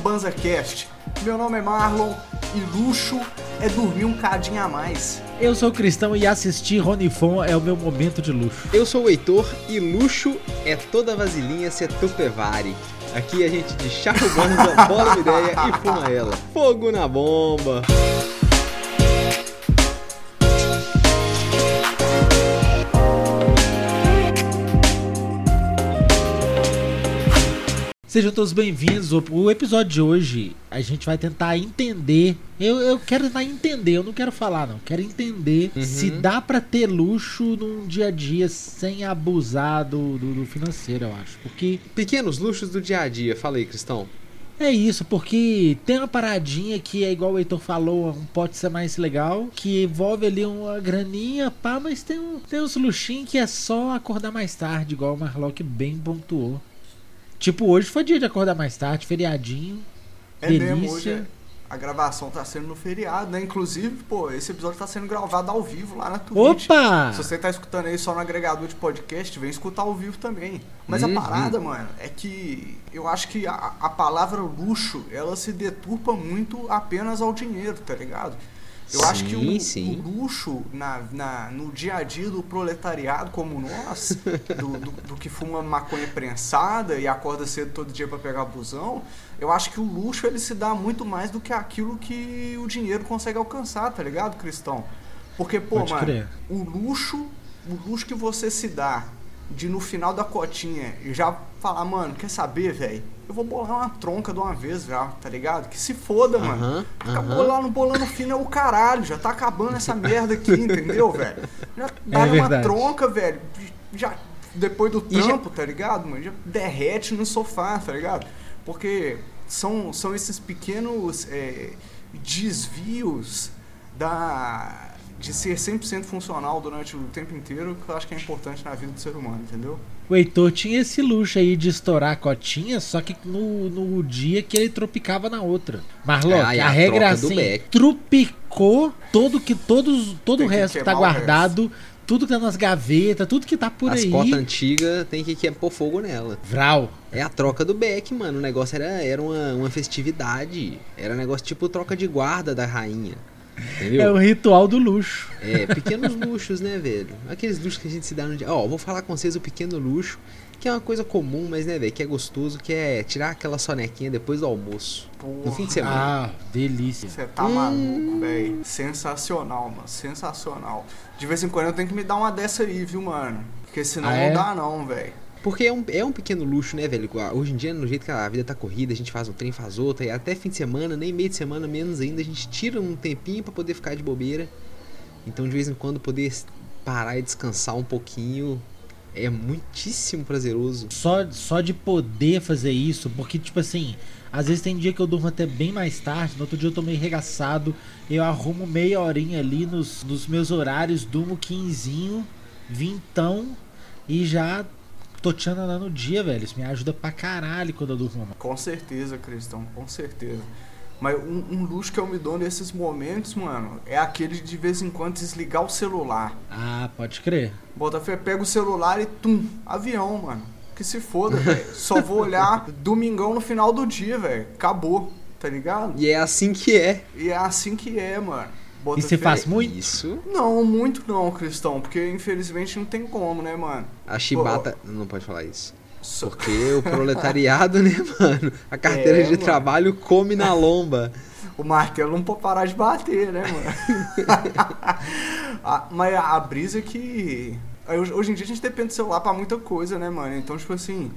BanzaCast. Meu nome é Marlon e luxo é dormir um cadinho a mais. Eu sou cristão e assistir Ronifon é o meu momento de luxo. Eu sou o Heitor e luxo é toda vasilhinha ser tupevari. Aqui a gente de chaco banza, bola uma ideia e fuma ela. Fogo na bomba! Sejam todos bem-vindos. O episódio de hoje a gente vai tentar entender. Eu, eu quero tentar entender, eu não quero falar, não. Quero entender Uhum. se dá pra ter luxo num dia a dia sem abusar do, do, do financeiro, eu acho. Porque Pequenos luxos do dia a dia, fala aí, Cristão. é isso, porque tem uma paradinha que é igual o Heitor falou, um pode ser mais legal, que envolve ali uma graninha, pá, mas tem, um, tem uns luxinhos que é só acordar mais tarde, igual o Marlock bem pontuou. Tipo, hoje foi dia de acordar mais tarde, feriadinho. É delícia. mesmo, hoje é- a gravação tá sendo no feriado, né? Inclusive, pô, esse episódio tá sendo gravado ao vivo lá na Twitch. Opa! Se você tá escutando aí só no agregador de podcast, vem escutar ao vivo também. Mas Uhum. a parada, mano, é que eu acho que a, a palavra luxo, ela se deturpa muito apenas ao dinheiro, tá ligado? Eu acho que Sim, o, sim. o luxo na, na- no dia a dia do proletariado como nós, do, do- do que fuma maconha prensada e acorda cedo todo dia pra pegar busão, eu acho que o luxo ele se dá muito mais do que aquilo que o dinheiro consegue alcançar, tá ligado, Cristão? Porque, pô, Pode mano, crer. o luxo, o luxo que você se dá de no final da cotinha já falar, mano, quer saber, velho? Eu vou bolar uma tronca de uma vez já, tá ligado? Que se foda, mano. Ficar aham. bolando, bolando fino é o caralho, já tá acabando essa merda aqui, entendeu, velho? Já dá uma É verdade. tronca, velho. Já depois do E já- trampo, tá ligado, mano? Já derrete no sofá, tá ligado? Porque são, são esses pequenos é, desvios da de ser 100% funcional durante o tempo inteiro que eu acho que é importante na vida do ser humano, entendeu? O Heitor tinha esse luxo aí de estourar a cotinha, só que no, no dia que ele tropicava na outra. Marlock, Ah, e a, a regra é assim, Beck. tropicou todo que todos todo Tem o que resto que tá queimar o guardado, tudo que tá nas gavetas, tudo que tá por As aí. cotas antigas tem que, que pôr fogo nela. Vral. É a troca do Beck, mano. O negócio era, era uma, uma festividade. Era um negócio tipo troca de guarda da rainha. Entendeu? É o ritual do luxo. É, pequenos luxos, né, velho? Aqueles luxos que a gente se dá no dia. Ó, vou falar com vocês o pequeno luxo, que é uma coisa comum, mas, né, velho, que é gostoso, que é tirar aquela sonequinha depois do almoço. No fim de semana. Ah, delícia. Você tá maluco, velho. Sensacional, mano. Sensacional. De vez em quando eu tenho que me dar uma dessa aí, viu, mano? Porque senão Ah, é? não dá não, velho. Porque é um, é um pequeno luxo, né, velho? Hoje em dia, no jeito que a vida tá corrida, a gente faz um trem, faz outra, e até fim de semana, nem meio de semana, menos ainda, a gente tira um tempinho pra poder ficar de bobeira. Então, de vez em quando, poder parar e descansar um pouquinho é muitíssimo prazeroso. Só, só de poder fazer isso, porque, tipo assim, às vezes tem dia que eu durmo até bem mais tarde, no outro dia eu tô meio regaçado, eu arrumo meia horinha ali nos, nos meus horários, durmo quinzinho, vintão, e já tô tchananã no dia, velho. Isso me ajuda pra caralho quando eu durmo. mano. Com certeza, Cristão, com certeza. Mas um, um luxo que eu me dou nesses momentos, mano, é aquele de de vez em quando desligar o celular. Ah, pode crer. Botafé pega o celular e tum, avião, mano. Que se foda, velho. Só vou olhar domingão no final do dia, velho. Acabou, tá ligado? E é assim que é. E é assim que é, mano. E Bota você fé. faz muito? Isso. Não, muito não, Cristão, porque infelizmente não tem como, né, mano? A chibata. Não pode falar isso. Só- Porque o proletariado, né, mano? A carteira É, de mano. trabalho come na lomba. O martelo não pode parar de bater, né, mano? Ah, mas a, a brisa é que. Hoje, hoje em dia a gente depende do celular pra muita coisa, né, mano? Então, tipo assim,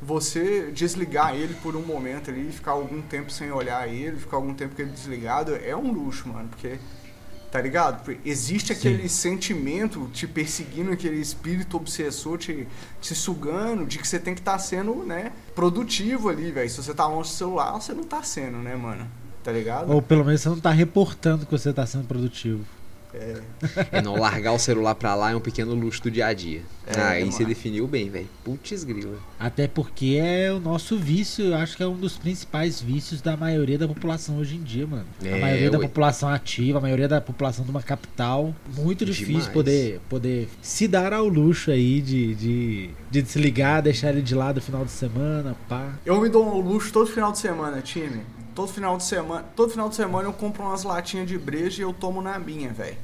você desligar ele por um momento ali, ficar algum tempo sem olhar ele, ficar algum tempo com ele desligado, é um luxo, mano, porque. Tá ligado? Existe Sim. aquele sentimento te perseguindo, aquele espírito obsessor te, te sugando, de que você tem que estar sendo, né, produtivo ali, velho. Se você tá longe do celular, você não tá sendo, né, mano? Tá ligado? Ou pelo menos você não tá reportando que você tá sendo produtivo. É, É não largar o celular pra lá é um pequeno luxo do dia a dia. É, Aí você definiu bem, velho. Putz grila. Até porque é o nosso vício, eu acho que é um dos principais vícios da maioria da população hoje em dia, mano. a É, maioria da ué. população ativa, a maioria da população de uma capital. Muito difícil Demais. poder, poder se dar ao luxo aí de, de, de desligar, deixar ele de lado no final de semana, pá. Eu me dou um luxo todo final de semana, time. Todo final de semana, todo final de semana eu compro umas latinhas de breja e eu tomo na minha, velho.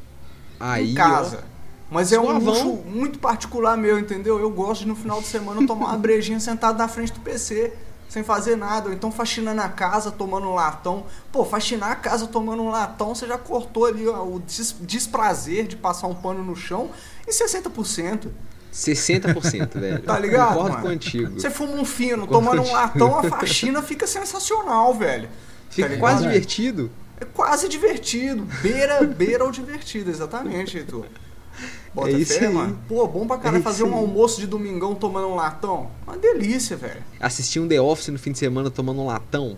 Aí, Em casa. Mas é um luxo muito particular meu, entendeu? Eu gosto de no final de semana tomar uma brejinha sentado na frente do PC, sem fazer nada. Ou então faxinando a casa, tomando um latão. Pô, faxinar a casa tomando um latão, você já cortou ali ó, o des- desprazer de passar um pano no chão em 60%. Ó, 60%, velho. Tá ligado, Concordo mano? contigo. Você fuma um fino, Concordo tomando um contigo. latão, a faxina fica sensacional, velho. Fica ligado? quase divertido. É quase divertido. Beira, beira o divertido, exatamente, Heitor. Bota É isso fé, aí. mano. Pô, bom pra caralho É fazer um almoço de domingão tomando um latão. Uma delícia, velho. Assistir um The Office no fim de semana tomando um latão.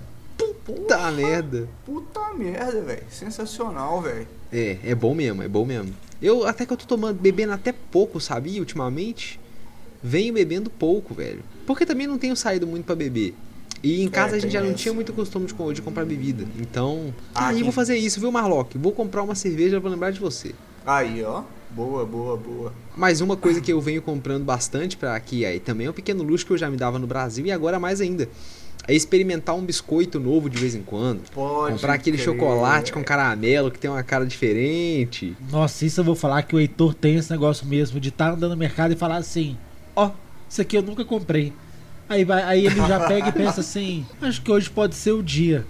Puta merda. Puta merda, velho. Sensacional, velho. É, é bom mesmo, é bom mesmo. Eu até que eu tô tomando, bebendo até pouco, sabia, ultimamente. Venho bebendo pouco, velho. Porque também não tenho saído muito pra beber. E em casa a gente já não essa. tinha muito costume de, de comprar bebida. Então, Ah, aí quem- vou fazer isso, viu, Marlock? Vou comprar uma cerveja pra lembrar de você. Aí, ó. Boa, boa, boa. Mas uma coisa que eu venho comprando bastante pra aqui, aí também é um pequeno luxo que eu já me dava no Brasil e agora mais ainda. É experimentar um biscoito novo de vez em quando. Pode. comprar aquele crer. chocolate com caramelo que tem uma cara diferente. Nossa, isso eu vou falar que o Heitor tem esse negócio mesmo de estar andando no mercado e falar assim: Ó, isso aqui eu nunca comprei. Aí, vai, aí ele já pega e pensa assim: Acho que hoje pode ser o dia.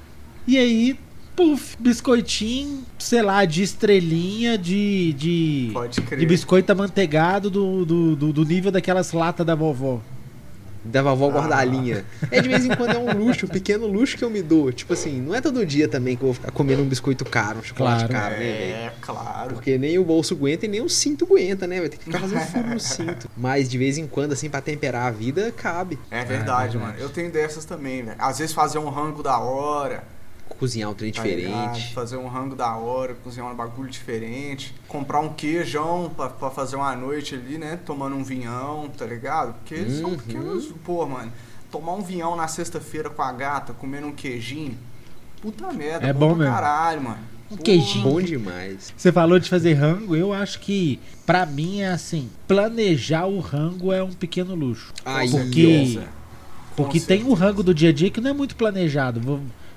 E aí, puf, biscoitinho, sei lá, de estrelinha, de. de, Pode crer. de biscoito amanteigado do, do, do, do nível daquelas latas da vovó. Da vovó Ah. guardalinha. É de vez em quando é um luxo, um pequeno luxo que eu me dou. Tipo assim, não é todo dia também que eu vou ficar comendo um biscoito caro, um chocolate Claro. caro, né, velho? É, claro. Porque nem o bolso aguenta e nem o cinto aguenta, né? Vai ter que ficar fazendo furo no cinto. Mas de vez em quando, assim, pra temperar a vida, cabe. É verdade, verdade. mano. Eu tenho dessas também, velho. Às vezes fazer um rango da hora. Cozinhar um trem tá ligado? diferente. Fazer um rango da hora, cozinhar um bagulho diferente. Comprar um queijão pra, pra fazer uma noite ali, né? Tomando um vinhão, tá ligado? Porque eles são Uhum. pequenos. Pô, mano. Tomar um vinhão na sexta-feira com a gata, comendo um queijinho. Puta merda. É bom mesmo. caralho, mano. Um queijinho. Bom demais. Você falou de fazer rango, eu acho que, pra mim, é assim: planejar o rango é um pequeno luxo. Aí, Porque-. Porque Com tem o rango do dia a dia que não é muito planejado.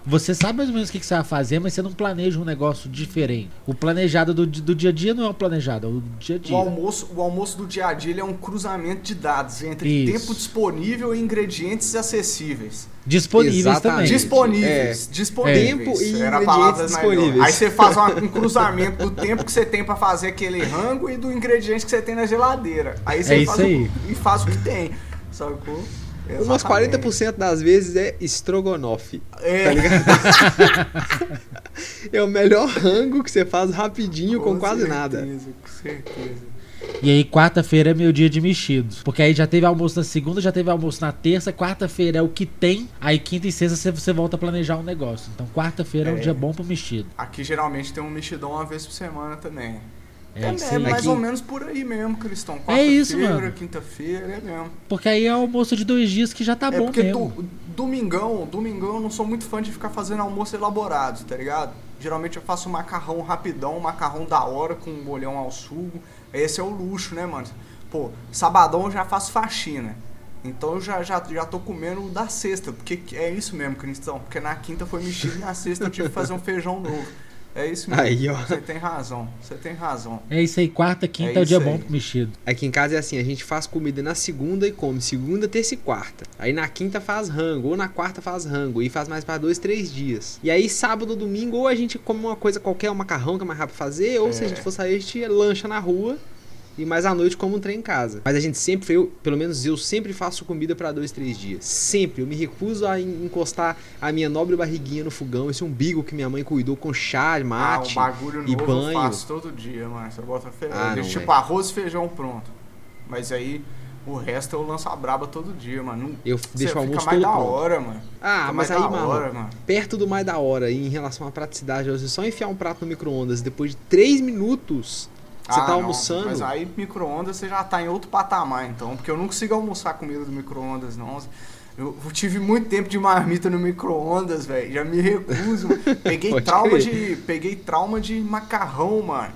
Vo- Você sabe mais ou menos o que que você vai fazer, mas você não planeja um negócio diferente. O planejado do, do dia a dia não é o planejado, é o dia a O dia. almoço, o almoço do dia a dia ele é um cruzamento de dados entre Isso. tempo disponível e ingredientes acessíveis. Disponíveis Exatamente. também. Disponíveis. Disponíveis. Tempo e Era a ingredientes disponíveis. Aí você faz uma- um cruzamento do tempo que você tem pra fazer aquele rango e do ingrediente que você tem na geladeira. Aí você É faz isso o- e faz o que tem. Sacou? Umas Exatamente. 40% das vezes é estrogonofe. É. Tá ligado? é o melhor rango que você faz rapidinho com, quase nada. certeza, Com certeza. E aí, quarta-feira é meu dia de mexidos. Porque aí já teve almoço na segunda, já teve almoço na terça. Quarta-feira é o que tem. Aí, quinta e sexta você, você volta a planejar um negócio. Então, quarta-feira é. um É. dia bom pro mexido. Aqui geralmente tem um mexidão uma vez por semana também. É, É, é mais ou menos por aí mesmo, Cristão. É isso, mano. quinta-feira, é mesmo. Porque aí é almoço de dois dias que já tá é bom porque mesmo. do- domingão, domingão eu não sou muito fã de ficar fazendo almoço elaborado, tá ligado? Geralmente eu faço macarrão rapidão, macarrão da hora com um molhão ao sugo. Esse é o luxo, né, mano? Pô, sabadão eu já faço faxina. Então eu já, já, já tô comendo da sexta, porque é isso mesmo, Cristão. Porque na quinta foi mexido e na sexta eu tive que fazer um feijão novo. É isso mesmo. Aí, ó. Você tem razão, você tem razão. É isso aí, quarta, quinta É é, o dia isso bom aí. pro mexido. Aqui em casa é assim, a gente faz comida na segunda e come segunda, terça e quarta. Aí na quinta faz rango, ou na quarta faz rango, e faz mais pra dois, três dias. E aí sábado ou domingo, ou a gente come uma coisa qualquer, um macarrão que é mais rápido fazer, ou se a É. gente for sair, a gente lancha na rua. E mais à noite como um trem em casa. Mas a gente sempre, eu, pelo menos eu sempre faço comida pra dois, três dias. Sempre. Eu me recuso a en- encostar a minha nobre barriguinha no fogão, esse umbigo que minha mãe cuidou com chá, Ah, o mate. bagulho e novo banho. eu faço todo dia, mano. Você bota fe... Ah, não, tipo velho. arroz e feijão pronto. Mas aí, O resto eu lanço a braba todo dia, mano. Eu Você deixo o fica almoço mais todo da pronto. hora, mano. Ah, Fica mas mais aí, mano, hora, mano. perto do mais da hora em relação à praticidade, você só enfiar um prato no micro-ondas depois de 3 minutos, você Ah, tá não, almoçando. Mas aí micro-ondas você já tá em outro patamar, então. Porque eu não consigo almoçar comida do micro-ondas, não. Eu tive muito tempo de marmita no micro-ondas, velho. Já me recuso. Peguei trauma crer. de. Peguei trauma de macarrão, mano.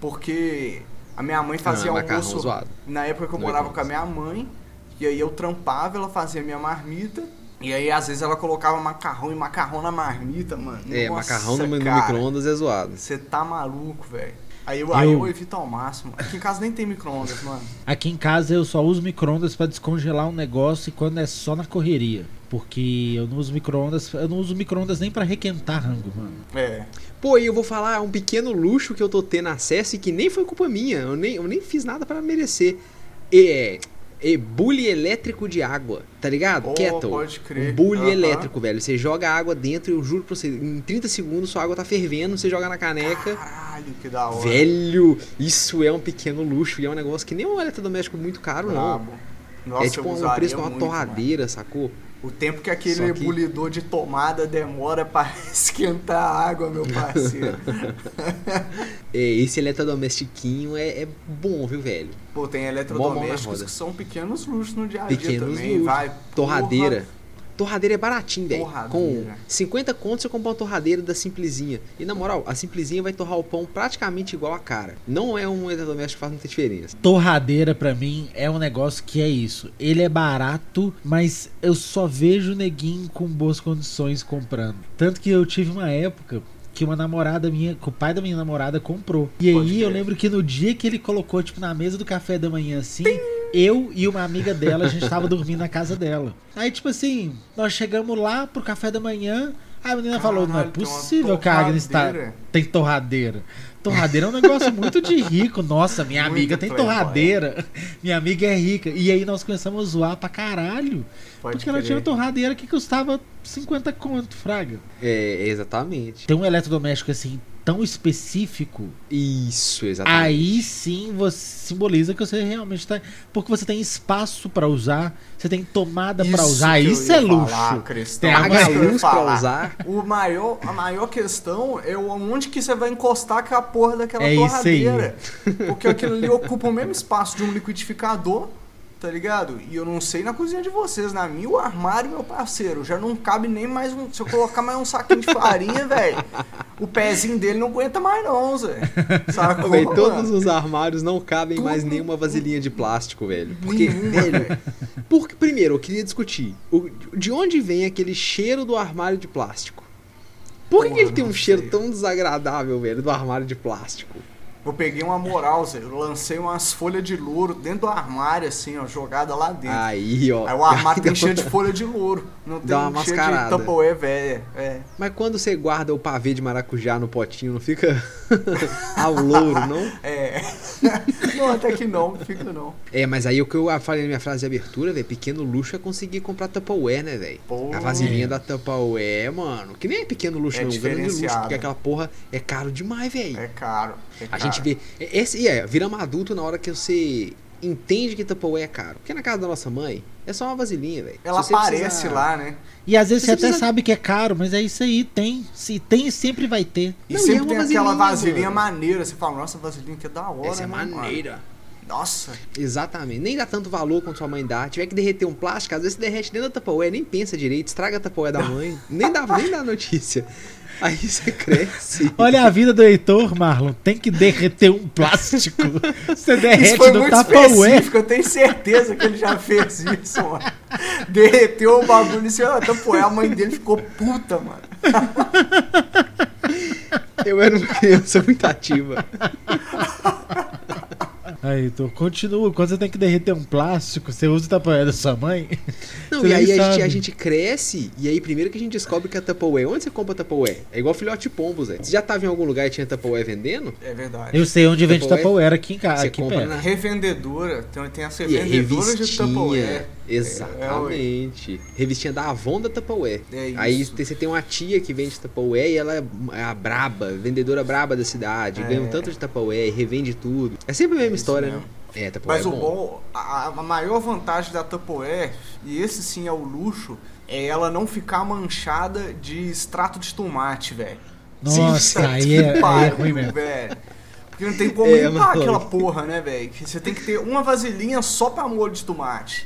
Porque a minha mãe fazia Ah, macarrão almoço. zoado. Na época que eu morava com a minha mãe. E aí eu trampava, ela fazia minha marmita. E aí, às vezes, ela colocava macarrão e macarrão na marmita, mano. É, Nossa, macarrão no, no micro-ondas é zoado. Você tá maluco, velho. Aí eu, aí Eu- eu evito ao máximo. Aqui em casa nem tem micro-ondas, mano. Aqui em casa eu só uso micro-ondas pra descongelar um negócio e quando é só na correria. Porque eu não uso micro-ondas, eu não uso micro-ondas nem pra requentar rango, mano. É. Pô, e eu vou falar um pequeno luxo que eu tô tendo acesso e que nem foi culpa minha. Eu nem, eu nem fiz nada pra merecer. É. É bule elétrico de água, tá ligado? Oh, Kettle. pode crer. Um bule elétrico, velho. Você joga água dentro, eu juro pra você, em 30 segundos sua água tá fervendo, você joga na caneca. Caralho, que da hora. Velho, isso é um pequeno luxo e é um negócio que nem um eletrodoméstico muito caro, não. Brabo. Nossa, é tipo um preço de uma torradeira, sacou? O tempo que aquele que- ebulidor de tomada demora pra esquentar a água, meu parceiro. É, esse eletrodomestiquinho é, é bom, viu, velho? Pô, tem eletrodomésticos que são pequenos luxos no dia a dia Pequenos também. luxos. Vai, Torradeira. porra. Torradeira é baratinho, velho. Com Torradeira. 50 contos você compra uma torradeira da Simplesinha. E na moral, a Simplesinha vai torrar o pão praticamente igual a cara. Não é um eletrodoméstico que faz muita diferença. Torradeira pra mim é um negócio que é isso. Ele é barato, mas eu só vejo neguinho com boas condições comprando. Tanto que eu tive uma época que uma namorada minha, que o pai da minha namorada comprou. E Pode aí eu crer. lembro que no dia que ele colocou, tipo, na mesa do café da manhã assim, eu e uma amiga dela, a gente tava dormindo na casa dela. Aí, tipo assim, nós chegamos lá pro café da manhã, aí a menina falou, não é Caralho, possível que a Agnes tá, torradeira. tem torradeira. Torradeira é um negócio muito de rico. Nossa, minha Muito amiga tem playboy. torradeira. Minha amiga é rica. E aí nós começamos a zoar pra caralho. Pode porque ela crer. tinha uma torradeira que custava 50 conto, fraga. É, exatamente. Tem um eletrodoméstico assim tão específico, Isso, exatamente. aí sim você simboliza que você realmente tá. Porque você tem espaço pra usar, você tem tomada pra Isso usar. que eu Isso ia é luxo. falar, Cristão. Tem a Paga a Isso que eu ia luz usar. O maior, a maior questão é onde que você vai encostar com a porra daquela É isso aí. torradeira. Porque aquilo ali ocupa o mesmo espaço de um liquidificador, tá ligado? E eu não sei na cozinha de vocês, na minha o armário, meu parceiro, já não cabe nem mais um. Se eu colocar mais um saquinho de farinha, velho, o pezinho dele não aguenta mais não, Zé. Sacou? Véi, todos os armários não cabem Tudo- mais nenhuma vasilhinha de plástico, velho. Porque, velho, porque, primeiro, eu queria discutir. o- de onde vem aquele cheiro do armário de plástico? Por que, que ele tem um não cheiro sei. tão desagradável, velho, do armário de plástico? Eu peguei uma moral, Zé. Eu lancei umas folhas de louro dentro do armário, assim, ó, jogada lá dentro. Aí, ó. Aí o armário tem cheiro de folha de louro. Não tem Dá uma cheiro de mascarada. Tupperware velha. É. Mas quando você guarda o pavê de maracujá no potinho, não fica ao louro, não? É. não, até que não, fica não. É, mas aí o que eu falei na minha frase de abertura, velho, pequeno luxo é conseguir comprar Tupperware, né, velho? A vasilhinha da Tupperware, mano, que nem é pequeno luxo, É não, grande luxo, porque aquela porra é caro demais, velho. É caro. é A caro. Gente vê. é- Esse, e é, viramos adulto na hora que você entende que Tupperware é caro. Porque na casa da nossa mãe é só uma vasilhinha, velho. Ela aparece precisar- lá, né? E às vezes Você você até precisa- sabe que é caro, mas é isso aí, tem. Se tem, sempre vai ter. E Não, e é sempre tem aquela vasilhinha, mano. maneira. Você fala, nossa, vasilhinha que é da hora, Essa é né, mano? maneira. Nossa. Exatamente. Nem dá tanto valor quanto sua mãe dá. Tiver que derreter um plástico, às vezes você derrete dentro da Tupperware, nem pensa direito, estraga a Tupperware da mãe. nem, dá, nem dá notícia. Aí você cresce. Olha a vida do Heitor, Marlon. Tem que derreter um plástico. Você Isso derrete foi no muito específico, eu tenho certeza que ele já fez isso, mano. Derreteu o bagulho e você, Tupperware, a mãe dele ficou puta, mano. Eu era uma criança muito ativa. Aí, Heitor, continua. Quando você tem que derreter um plástico, você usa o Tupperware da sua mãe? Não, e aí a gente, a gente cresce, e aí primeiro que a gente descobre que a Tupperware. Onde você compra Tupperware? É igual filhote de pombo, Zé. Você já tava em algum lugar e tinha Tupperware vendendo? É verdade. Eu sei onde vende Tupperware? Tupperware aqui em casa, Você aqui compra perto. na- Revendedora, tem, tem essa E é revendedora de revistinha. Tupperware. Exatamente. revistinha da Avon da Tupperware. É Aí isso. você tem uma tia que vende Tupperware e ela é a braba, vendedora braba da cidade. É. Ganha um tanto de Tupperware, revende tudo. É sempre a mesma Isso história, né? É, Mas é o bom. bom, a, a maior vantagem da Tupperware, e esse sim é o luxo, é ela não ficar manchada de extrato de tomate, velho. Nossa, aí que é, aí é ruim mesmo. velho. Porque não tem como É, limpar aquela porra, né, velho? Que Você tem que ter uma vasilhinha só pra molho de tomate.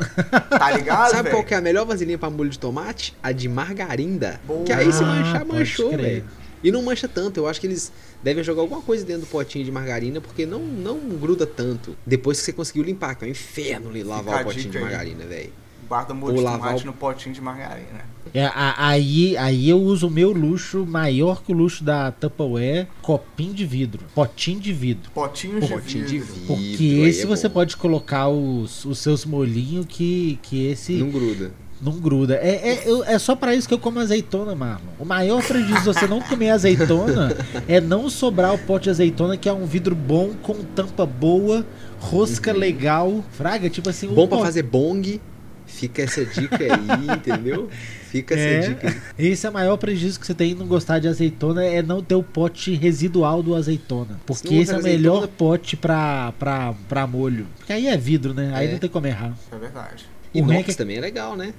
Tá ligado, Sabe velho? qual que é a melhor vasilhinha pra molho de tomate? A de margarinda. Boa. Que aí se Ah, manchar, pode manchou, velho. E não mancha tanto. Eu acho que eles devem jogar alguma coisa dentro do potinho de margarina, porque não, não gruda tanto. Depois que você conseguiu limpar, que é um inferno ali lavar Fica o potinho de margarina, velho. Guarda molho Ou de lavar tomate o- no potinho de margarina. É, a- aí, aí eu uso o meu luxo maior que o luxo da Tupperware, copinho de vidro, potinho de vidro. Potinho de de vidro. vidro. Porque aí esse é você pode colocar os, os seus molhinhos que, que esse Não não, gruda. É, é, eu- é só pra isso que eu como azeitona, Marlon. O maior prejuízo de você não comer azeitona é não sobrar o pote de azeitona, que é um vidro bom, com tampa boa, rosca legal. Fraga, tipo assim... Uhum. Bom um pra pot- fazer bong. Fica essa dica aí, entendeu? Fica essa É, dica aí. esse é o maior prejuízo que você tem em não gostar de azeitona, é não ter o pote residual do azeitona. Porque esse é o azeitona- melhor pote pra, pra, pra molho. Porque aí é vidro, né? Aí É. não tem como errar. É verdade. O ruim é que- também é legal, né?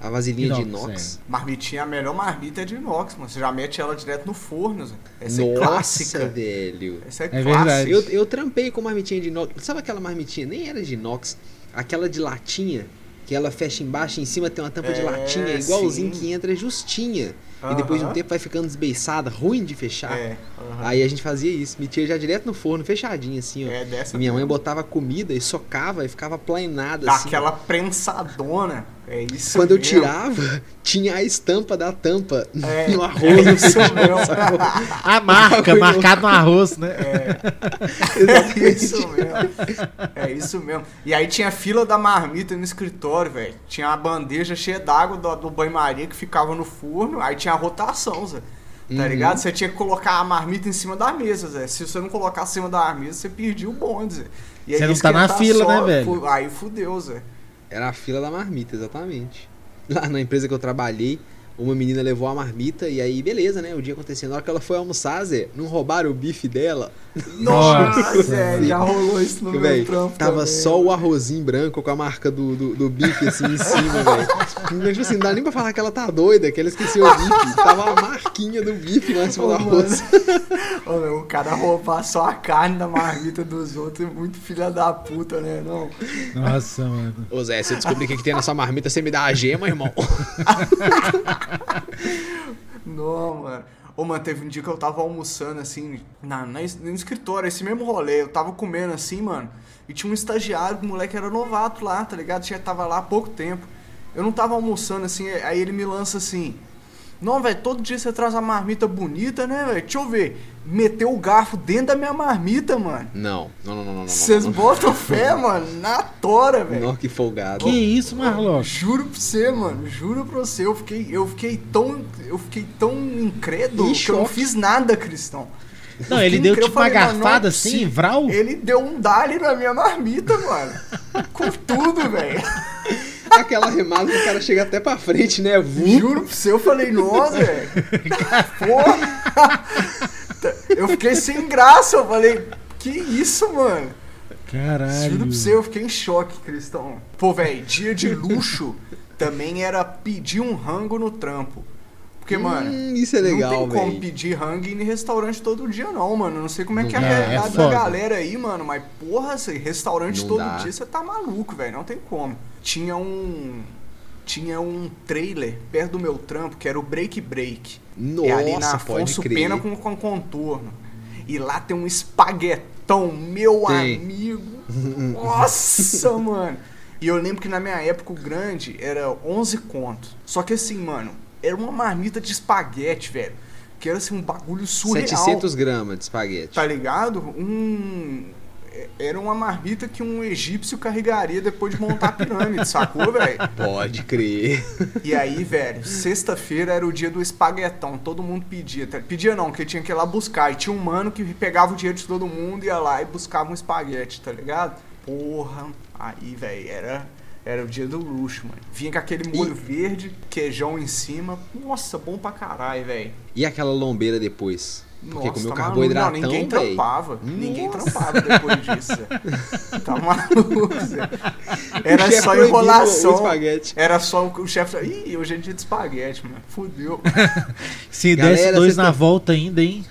A vasilhinha de Inox, inox. Marmitinha, a melhor marmita é de inox, mano. Você já mete ela direto no forno, Zé. Essa é Nossa, clássica. velho. Essa é, É clássica. verdade. Eu, eu trampei com marmitinha de inox. Sabe aquela marmitinha? Nem era de inox. Aquela de latinha. Que ela fecha embaixo e em cima tem uma tampa de É, latinha, igualzinho sim. que entra justinha. E depois de um tempo vai ficando desbeiçada, ruim de fechar. É, aham. Aí a gente fazia isso, metia já direto no forno, fechadinho assim, ó. é dessa E minha mãe mesmo. botava comida e socava e ficava plainada Dá assim. aquela prensadona. É isso Quando eu mesmo. tirava, tinha a estampa da tampa É, no arroz. é isso mesmo. A marca, marcado no arroz, né? É isso mesmo. É isso mesmo. E aí tinha fila da marmita no escritório, velho. Tinha a bandeja cheia d'água do, do banho-maria que ficava no forno. Aí tinha a rotação, Zé. Tá Uhum. ligado? Você tinha que colocar a marmita em cima da mesa, Zé. Se você não colocar em cima da mesa, você perdia o bonde, Zé. E aí Você não tá na fila, só, né, velho? Aí fudeu, Zé. Era a fila da marmita, exatamente. Lá na empresa que eu trabalhei, uma menina levou a marmita e aí, beleza, né? O dia acontecendo. Na hora que ela foi almoçar, Zé, não roubaram o bife dela. Nossa, Zé, já rolou isso no meu Véi, trampo tava também, só o arrozinho branco com a marca do, do, do bife assim em cima, velho. Então, tipo assim, não dá nem pra falar que ela tá doida, que ela esqueceu o bife. Tava a marquinha do bife lá em cima do arroz. Ô, meu, o cara roubar só a carne da marmita dos outros é muito filha da puta, né? Não. Nossa, mano. Ô Zé, se eu descobrir o que, que tem na sua marmita, você me dá a gema, irmão. Não, mano. Ô, mano, teve um dia que eu tava almoçando, assim, na, na, no escritório, esse mesmo rolê. Eu tava comendo, assim, mano, e tinha um estagiário, o moleque era novato lá, tá ligado? Já tava lá há pouco tempo. Eu não tava almoçando, assim, aí ele me lança assim... Não, velho, todo dia você traz uma marmita bonita, né, velho? Deixa eu ver. Meteu o garfo dentro da minha marmita, mano. Não, não, não, não, não. Vocês botam fé, mano, na tora, velho. Não, que folgado. Que isso, Marlon? Juro pra você, mano. Juro pra você. Eu fiquei, eu fiquei tão. Eu fiquei tão incrédulo Em que eu não fiz nada, Cristão. Não, Eu ele deu tipo uma falei, é garfada assim, vral? Ele deu um dali na minha marmita, mano. Com tudo, velho. Aquela remada que o cara chega até pra frente, né? Vu. Juro pra você, eu falei, nossa, velho. Porra. Eu fiquei sem graça. Eu falei, que isso, mano? Caralho. Juro pra você, eu fiquei em choque, Cristão. Pô, velho, dia de luxo também era pedir um rango no trampo. Porque, mano, Hum, isso é legal, não tem como velho. pedir rango em restaurante todo dia, não, mano. Não sei como é que é a é realidade da foda. galera aí, mano. Mas, porra, assim, restaurante Não todo dá. dia você tá maluco, velho. Não tem como. Tinha um. Tinha um trailer perto do meu trampo que era o Break Break. é ali na Nossa, Afonso. Pena com, com contorno. E lá tem um espaguetão, meu Tem. amigo. Nossa, mano. E eu lembro que na minha época o grande era 11 contos. Só que assim, mano, era uma marmita de espaguete, velho. Que era assim um bagulho surreal. 700 gramas de espaguete. Tá ligado? Um. Era uma marmita que um egípcio carregaria depois de montar a pirâmide, sacou, velho? Pode crer. E aí, velho, sexta-feira era o dia do espaguetão, todo mundo pedia. tá? Pedia não, porque tinha que ir lá buscar. E tinha um mano que pegava o dinheiro de todo mundo, ia lá e buscava um espaguete, tá ligado? Porra, aí, velho, era, era o dia do luxo, mano. Vinha com aquele molho verde, queijão em cima. Nossa, bom pra caralho, velho. E aquela lombeira depois? Porque comeu tá carboidratão, maluco. Não, ninguém véi. trampava. Ninguém Nossa. trampava depois disso. Tá maluco. Era só enrolação. espaguete. Era só o, o chefe. Ih, hoje é dia de espaguete, mano. Fudeu. Se Galera, desse dois na tão- volta ainda, hein?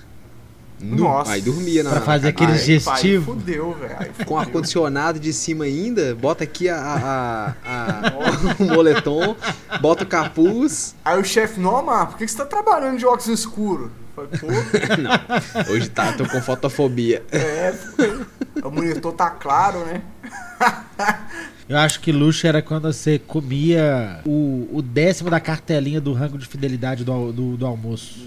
Nu. Nossa. Aí dormia na Pra fazer na- aquele Digestivo. fudeu, velho. Aí Com ar-condicionado de cima ainda, bota aqui a, a- a- a- o moletom, bota o capuz. Aí o chefe, não, Mar, por que você tá trabalhando de óculos escuro? Falei, pô, Hoje tá, tô com fotofobia. é, o monitor tá claro, né? Eu acho que luxo era quando você comia o, o décimo da cartelinha do rango de fidelidade do, do, do almoço.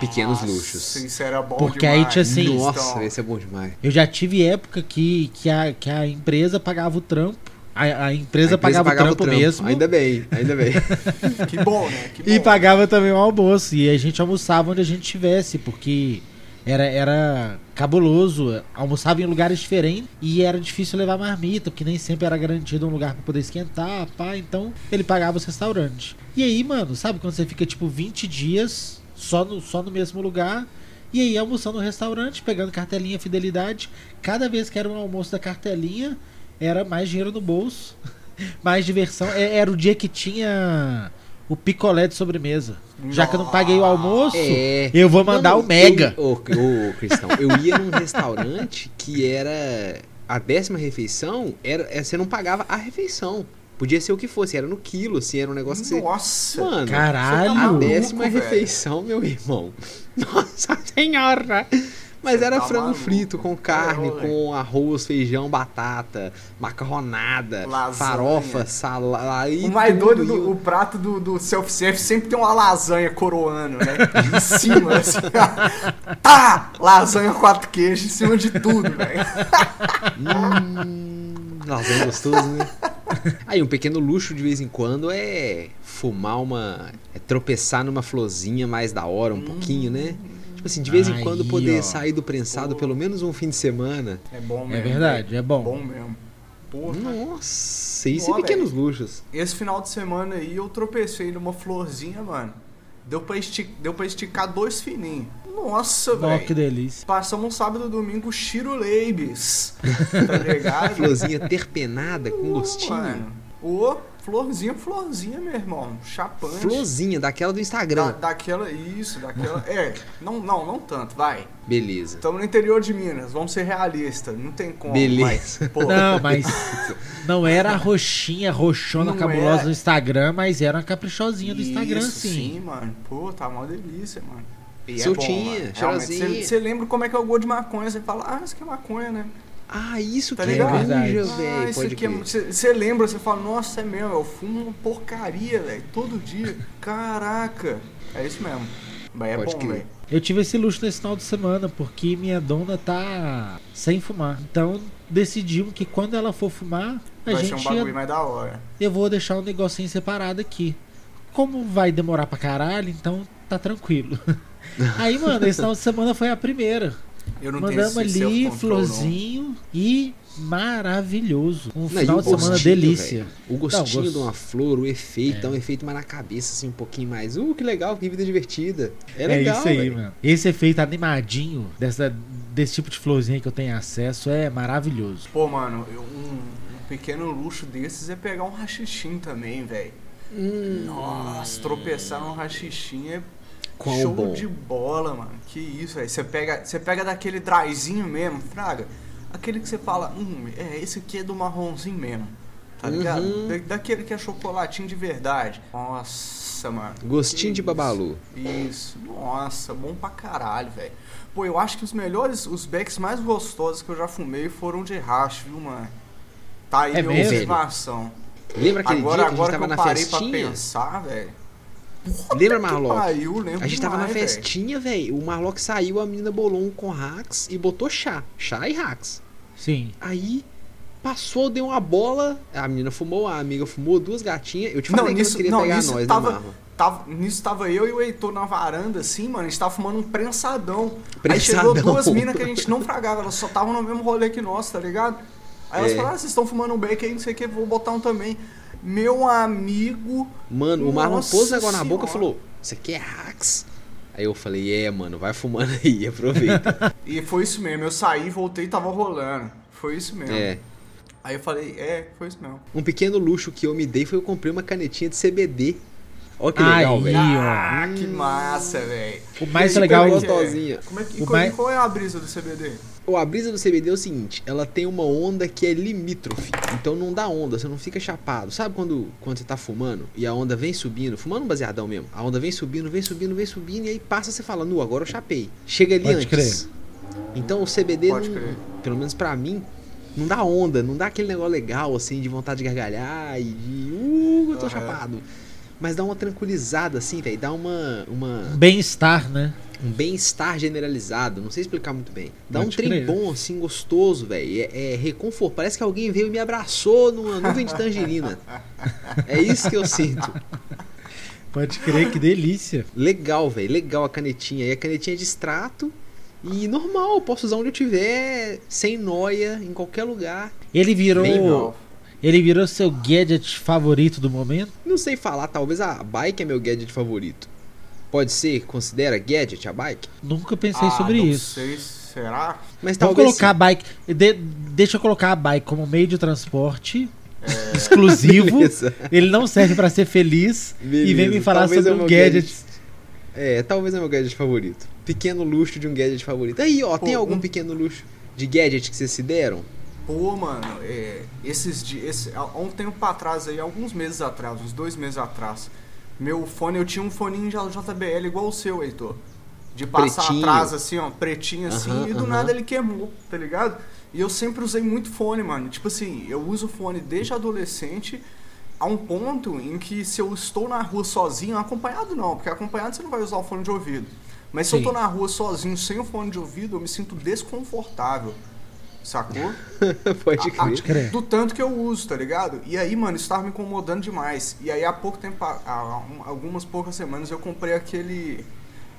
Pequenos Nossa, luxos. Isso era bom Porque aí demais. tinha assim- Nossa, Então, esse é bom demais. Eu já tive época que, que, a, que a empresa pagava o trampo. A, a empresa, A empresa pagava, o trampo, mesmo. Ainda bem, ainda bem. Que bom, né? Que bom. E pagava também o almoço. E a gente almoçava onde a gente estivesse, porque era, era cabuloso. Almoçava em lugares diferentes e era difícil levar marmita, porque nem sempre era garantido um lugar pra poder esquentar, pá. Então ele pagava os restaurantes. E aí, mano, sabe quando você fica tipo 20 dias só no, só no mesmo lugar? E aí, almoçando no restaurante, pegando cartelinha fidelidade. Cada vez que era um almoço da cartelinha, era mais dinheiro no bolso, mais diversão. É- Era o dia que tinha o picolé de sobremesa. Já que eu não paguei o almoço, É. eu vou mandar Não, o Mega. Ô, ô, Cristão, eu ia num restaurante que era. A décima refeição, era, é, você não pagava a refeição. Podia ser o que fosse, era no quilo, assim, era um negócio que você. Nossa. Mano, Caralho. a maluco, décima velho. refeição, meu irmão. Nossa senhora! Mas Você era tá frango maluco. frito com carne, É, com arroz, feijão, batata, macarronada, Lasanha. farofa, salada. O mais doido, do, o prato do, do self-service sempre tem uma lasanha coroando, né? Em cima, assim. tá! Lasanha quatro queijos em cima de tudo, velho. Hum, lasanha gostoso, né? Aí, um pequeno luxo de vez em quando é fumar uma. É tropeçar numa florzinha mais da hora, um pouquinho, né? Tipo assim, de vez em Aí, quando poder ó. sair do prensado Pô. pelo menos um fim de semana. É bom mesmo. É verdade, velho. é bom. Bom mesmo. Porra. Nossa, isso Ó, é pequenos luxos. Esse final de semana aí eu tropecei numa florzinha, mano. Deu pra, esti- Deu pra esticar dois fininhos. Nossa, Ó, que velho. delícia. Passamos um sábado e domingo Chiro Leibes. Tá ligado? Florzinha terpenada com gostinho. Mano. Ô, florzinha, florzinha, meu irmão. Chapante. Florzinha, daquela do Da, Instagram. daquela, isso, daquela. É, não, não, não tanto, vai. Beleza. Estamos no interior de Minas, vamos ser realistas, não tem como. Beleza. Mas, pô, Não, mas não era a roxinha, roxona Não cabulosa era. do Instagram, mas era uma caprichosinha do Instagram, isso, sim. sim, mano. Pô, tá uma delícia, mano. E Soltinha, mano. Realmente, cheirosinha. Você lembra como é que é o gosto de maconha? Você fala, ah, isso aqui é maconha, né? Ah, isso Tá que é ligado? Ganja, Ah, velho. Pode aqui é. crer. Você lembra, você fala, nossa, é mesmo, eu fumo uma porcaria, velho, todo dia. Caraca. É isso mesmo. Mas é Pode bom, velho. Eu tive esse luxo nesse final de semana, porque minha dona tá sem fumar. Então decidimos que quando ela for fumar, a Vai ser um gente bagulho ia, mais da hora. eu vou deixar um negocinho separado aqui. Como vai demorar pra caralho, então tá tranquilo. Aí, mano, esse final de semana foi a primeira. Eu não Mandamos tenho esse ali, não. florzinho e maravilhoso. Um Não, final de semana delícia. velho. O gostinho gosto- de uma flor, o efeito, É. dá um efeito mais na cabeça, assim, um pouquinho mais. Uh, que legal, que vida divertida. É É, legal, isso aí, velho. mano. Esse efeito animadinho dessa, desse tipo de florzinha que eu tenho acesso é maravilhoso. Pô, mano, eu- um, um pequeno luxo desses é pegar um rachichim também, velho. Hum, Nossa, tropeçar num rachichim é Qual show bom. de bola, mano. Que isso, velho. Você pega, você pega daquele dryzinho mesmo, fraga. Aquele que você fala, hum, é, esse aqui é do marronzinho mesmo. Tá ligado? Uhum. Da- daquele que é chocolatinho de verdade. Nossa, mano. Gostinho de babalu. Isso. Nossa, bom pra caralho, velho. Pô, eu acho que os melhores, os becks mais gostosos que eu já fumei foram de hash, viu, mano? Tá aí É minha mesmo? observação. Lembra aquele Agora, dia que a gente agora que tava eu na parei festinha? pra pensar, velho. Lembra, Que Marlock? pariu, lembro A gente tava na demais, velho. festinha, velho. O Marlock saiu, a menina bolou um com hacks e botou chá. Chá e hacks. Sim. Aí passou, deu uma bola. A menina fumou, a amiga fumou, duas gatinhas. Eu te falei Não, que nisso, não queria não, pegar nisso nós, tava, né, tava, nisso tava eu e o Heitor na varanda, assim, mano, a gente tava fumando um prensadão. Aí Prensadão. chegou duas minas que a gente não fragava, elas só estavam no mesmo rolê que nós, tá ligado? Aí elas É. falaram, ah, vocês estão fumando um beck aí, não sei o que, vou botar um também. Meu amigo. Mano, o Marlon pôs negócio na boca e falou: Isso aqui é hacks? Aí eu falei, é, mano, vai fumando aí, aproveita. E foi isso mesmo. Eu saí, voltei e tava rolando. Foi isso mesmo. é. Aí eu falei, é, foi isso mesmo. Um pequeno luxo que eu me dei foi eu comprei uma canetinha de CBD. Ó que legal, velho. ó. Ah, que massa, velho. O mais legal é gostosinha. Como é que, O qual, mais- qual é a brisa do CBD? A brisa do CBD é o seguinte, ela tem uma onda que é limítrofe. Então não dá onda, você não fica chapado. Sabe quando, quando você tá fumando e a onda vem subindo, fumando um baseadão mesmo, a onda vem subindo, vem subindo, vem subindo, e aí passa você fala, nu, agora eu chapei. Chega ali Pode antes. Então o CBD, Pode não- crer. pelo menos pra mim, não dá onda, não dá aquele negócio legal, assim, de vontade de gargalhar e de, uh, eu tô Aham. chapado. Mas dá uma tranquilizada, assim, velho, dá uma... uma Bem-estar, né? um bem-estar generalizado, não sei explicar muito bem. Dá Pode um trem crer. bom, assim, gostoso, velho. É, é reconforto. Parece que alguém veio e me abraçou numa nuvem de tangerina. É isso que eu sinto. Pode crer, que delícia. Legal, velho. Legal a canetinha. E a canetinha é de extrato. E normal, eu posso usar onde eu tiver, sem noia, em qualquer lugar. Ele virou. Ele virou seu gadget favorito do momento? Não sei falar, talvez a bike é meu gadget favorito. Pode ser, considera gadget a bike? Nunca pensei Ah, sobre não isso. sei, será? Mas Vamos colocar a bike. de- deixa eu colocar a bike como meio de transporte exclusivo. Beleza. Ele não serve pra ser feliz. E vem me Beleza, falar talvez sobre é um meu gadget. É, talvez é meu gadget favorito. Pequeno luxo de um gadget favorito. Aí, ó, Pô, tem algum um- pequeno luxo de gadget que vocês se deram? Pô, mano, é, esses dias, esse, há um tempo pra trás aí, alguns meses atrás, uns dois meses atrás, meu fone, eu tinha um foninho de JBL igual o seu, Heitor. De passar Pretinho. atrás, assim, ó, pretinho assim, Aham, e do aham. nada ele queimou, tá ligado? E eu sempre usei muito fone, mano. Tipo assim, eu uso fone desde adolescente a um ponto em que se eu estou na rua sozinho, acompanhado não, porque acompanhado você não vai usar o fone de ouvido. Mas se Sim. eu tô na rua sozinho, sem o fone de ouvido, eu me sinto desconfortável. Sacou? Pode A- crer. Pode crer. Do tanto que eu uso, tá ligado? E aí, mano, isso tava me incomodando demais. E aí, há pouco tempo, há- há um- algumas poucas semanas, eu comprei aquele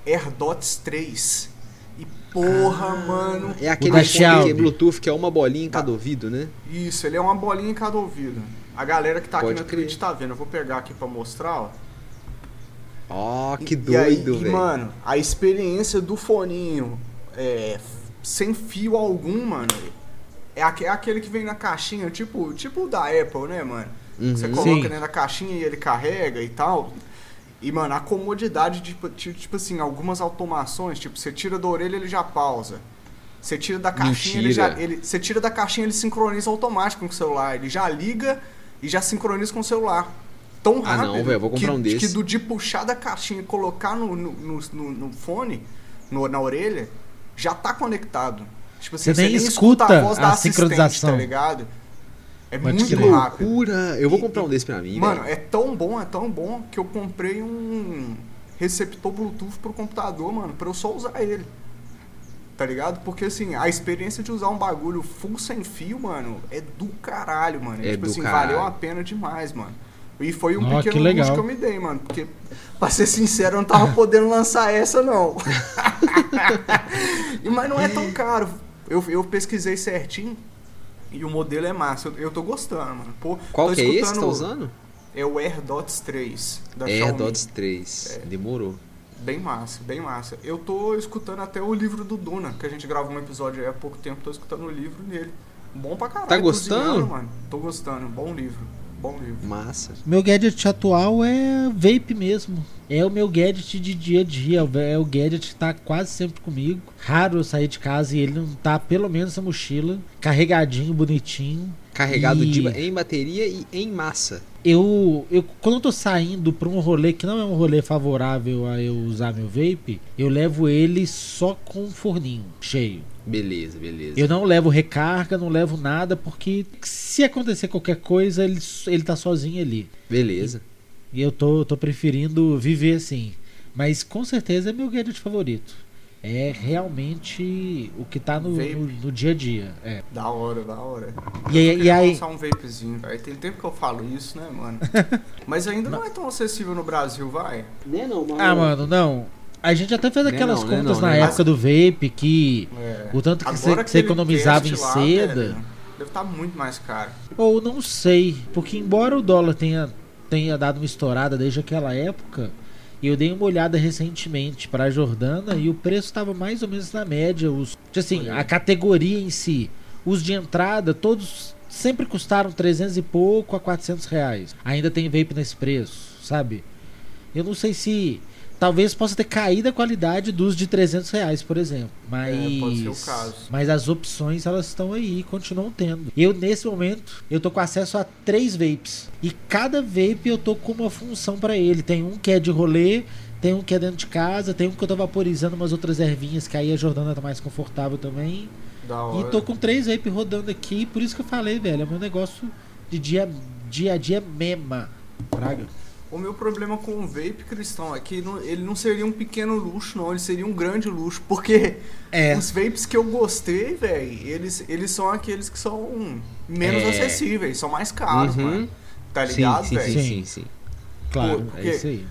AirDots 3. E porra, mano. É aquele fone é. Bluetooth que é uma bolinha em cada ouvido, né? Isso, ele é uma bolinha em cada ouvido. A galera que tá Pode aqui no crer. Twitch tá vendo. Eu vou pegar aqui pra mostrar, ó. Ó, que E doido, e, velho. mano, a experiência do foninho é, sem fio algum, mano, é, é aquele que vem na caixinha, tipo, tipo o da Apple, né, mano? Uhum. Você coloca dentro da caixinha e ele carrega e tal. E, mano, a comodidade de, tipo, ti- tipo assim, algumas automações, tipo, você tira da orelha ele já pausa. Você tira da caixinha, ele já. Ele, você tira da caixinha, ele sincroniza automático com o celular. Ele já liga e já sincroniza com o celular. Tão Ah, rápido. não, velho, eu vou comprar que, um desse. Que do de puxar da caixinha e colocar no, no, no, no- no fone, no- na orelha, já tá conectado. Tipo assim, Você nem escuta a voz da a assistente, sincronização. tá ligado? É Pode muito Que rápido. loucura! Eu vou E- comprar um desse pra mim, Mano, velho. é tão bom, é tão bom que eu comprei um receptor Bluetooth pro computador, mano, pra eu só usar ele. Tá ligado? Porque assim, a experiência de usar um bagulho full sem fio, mano, é do caralho, mano. É tipo do assim, caralho. valeu a pena demais, mano. E foi um Ó, pequeno que que eu me dei, mano. Porque, pra ser sincero, eu não tava podendo lançar essa, não. Mas não é tão caro. Eu, eu pesquisei certinho e o modelo é massa. Eu, eu tô gostando, mano. Pô, Qual tô que é esse que tá usando? É o AirDots 3 da É, Xiaomi. Dots 3. Demorou. Bem massa, bem massa. Eu tô escutando até o livro do Duna, que a gente gravou um episódio aí há pouco tempo, tô escutando o livro nele. Bom pra caralho. Tá gostando? mano. Tô gostando, bom livro. Bom livro. Massa. Meu gadget atual é vape mesmo. É o meu gadget de dia a dia. É o gadget que tá quase sempre comigo. Raro eu sair de casa e ele não tá, pelo menos, na mochila. Carregadinho, bonitinho. Carregado E- de- em bateria e em massa. Eu, eu, quando eu tô saindo pra um rolê que não é um rolê favorável a eu usar meu vape, eu levo ele só com o forninho cheio. Beleza, beleza. Eu não levo recarga, não levo nada, porque se acontecer qualquer coisa, ele, ele tá sozinho ali. Beleza. E eu tô, tô preferindo viver assim. Mas com certeza é meu gadget favorito. É realmente o que tá no, no, no dia a dia. É. Da hora, da hora. E, aí- Eu e aí. lançar um vapezinho, velho. Tem tempo que eu falo isso, né, mano? Mas ainda não é tão acessível no Brasil, vai. Né não, Ah, mano, não. A gente até fez Né aquelas não, né contas não, na né? época do vape que É. o tanto que você, economizava em lá, seda. velho, Deve estar muito mais caro. Ou não sei, porque embora o dólar tenha, tenha dado uma estourada desde aquela época, Eu dei uma olhada recentemente para a Jordana e o preço estava mais ou menos na média. Os, assim, a categoria em si, os de entrada, todos sempre custaram 300 e pouco a 400 reais. Ainda tem vape nesse preço, sabe? Eu não sei se talvez possa ter caído a qualidade dos de 300 reais, por exemplo. Mas, É, pode ser o caso. mas as opções elas estão aí, continuam tendo. Eu nesse momento eu tô com acesso a três vapes e cada vape eu tô com uma função para ele. Tem um que é de rolê, tem um que é dentro de casa, tem um que eu tô vaporizando umas outras ervinhas que aí a Jordana tá mais confortável também. Da hora. E tô com três vape rodando aqui, por isso que eu falei, velho, é meu negócio de dia, dia a dia mema. Praga. O meu problema com o vape cristão é que não- ele não seria um pequeno luxo, não, ele seria um grande luxo. Porque É. os vapes que eu gostei, velho, eles, eles são aqueles que são menos É. acessíveis, são mais caros, Uhum. mano. Tá ligado, velho? sim, Sim. sim, sim. Claro, Pô, porque- é isso aí.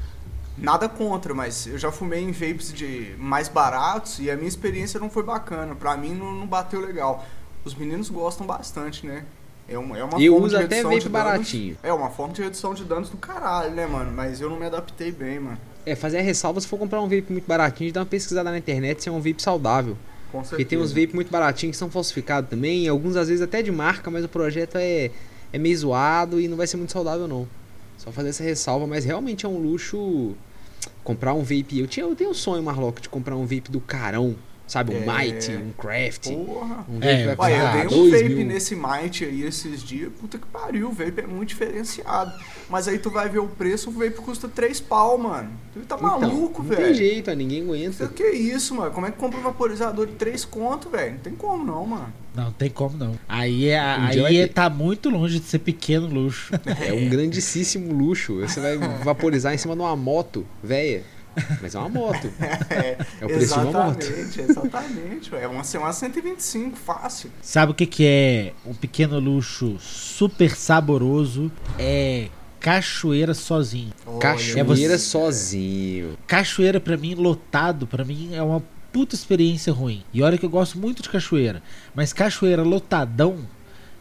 Nada contra, mas eu já fumei em vapes de mais baratos e a minha experiência não foi bacana. Pra mim não, não bateu legal. Os meninos gostam bastante, né? É uma, é uma uso de até vape baratinho. É uma forma de redução de danos do caralho, né, mano? Mas eu não me adaptei bem, mano. É, fazer a ressalva se for comprar um vape muito baratinho, dá uma pesquisada na internet se é um vape saudável. Com certeza. Porque tem uns vape muito baratinhos que são falsificados também, alguns às vezes até de marca, mas o projeto é, é meio zoado e não vai ser muito saudável não. Só fazer essa ressalva, mas realmente é um luxo comprar um vape. Eu, tinha, eu tenho um sonho, Marlock, de comprar um vape do Carão, sabe? Um É. Might, um Craft. Porra. Um vape É, Olha, eu dei um 2 vape mil. nesse Might aí esses dias. Puta que pariu, o vape é muito diferenciado. Mas aí tu vai ver o preço, o vape custa 3 pau, mano. Tu tá Então, maluco, não velho. tem jeito, ninguém aguenta. que é isso, mano? Como é que compra um vaporizador de 3 conto, velho? Não tem como não, mano. Não, tem como não. Aí, é, Um aí é, tá muito longe de ser pequeno luxo. É um grandíssimo luxo. Você vai vaporizar em cima de uma moto, véia. Mas é uma moto. É, É o preço de uma moto. exatamente, exatamente. É uma, uma 125, fácil. Sabe o que, que é um pequeno luxo super saboroso? É cachoeira sozinho. Olha, Cachoeira você- sozinho. Cachoeira pra mim lotado, pra mim é uma puta experiência ruim. E olha que eu gosto muito de cachoeira, mas cachoeira lotadão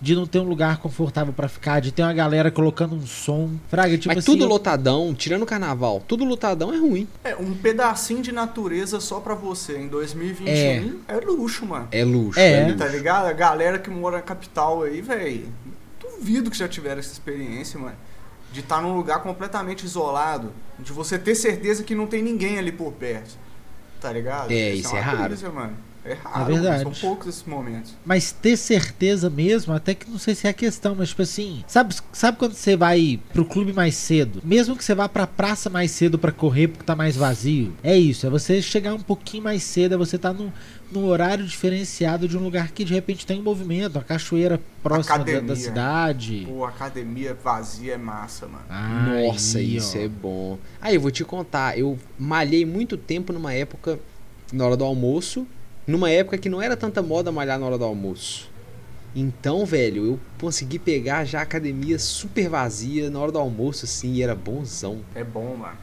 de não ter um lugar confortável pra ficar, de ter uma galera colocando um som. Fraga, tipo Mas assim, tudo eu- lotadão, tirando o carnaval, tudo lotadão é ruim. É, um pedacinho de natureza só pra você em 2021 é, luxo, mano. É luxo. É. luxo. Tá ligado? A galera que mora na capital aí, velho. Duvido que já tiveram essa experiência, mano. De estar num lugar completamente isolado. De você ter certeza que não tem ninguém ali por perto. Tá ligado? É, isso uma é raro. brisa, mano. É raro, verdade. mano. São poucos esses momentos. Mas ter certeza mesmo, até que não sei se é a questão, mas tipo assim, sabe, sabe quando você vai pro clube mais cedo? Mesmo que você vá pra praça mais cedo pra correr porque tá mais vazio. É isso, é você chegar um pouquinho mais cedo, é você tá num, num horário diferenciado de um lugar que de repente tem um movimento, uma cachoeira próxima da, da cidade. Pô, academia vazia é massa, mano. Aí, Nossa, isso ó. é bom. Aí eu vou te contar, eu malhei muito tempo numa época, na hora do almoço, numa época que não era tanta moda malhar na hora do almoço. Então, velho, eu consegui pegar já a academia super vazia na hora do almoço, assim, e era bonzão. É bom, mano.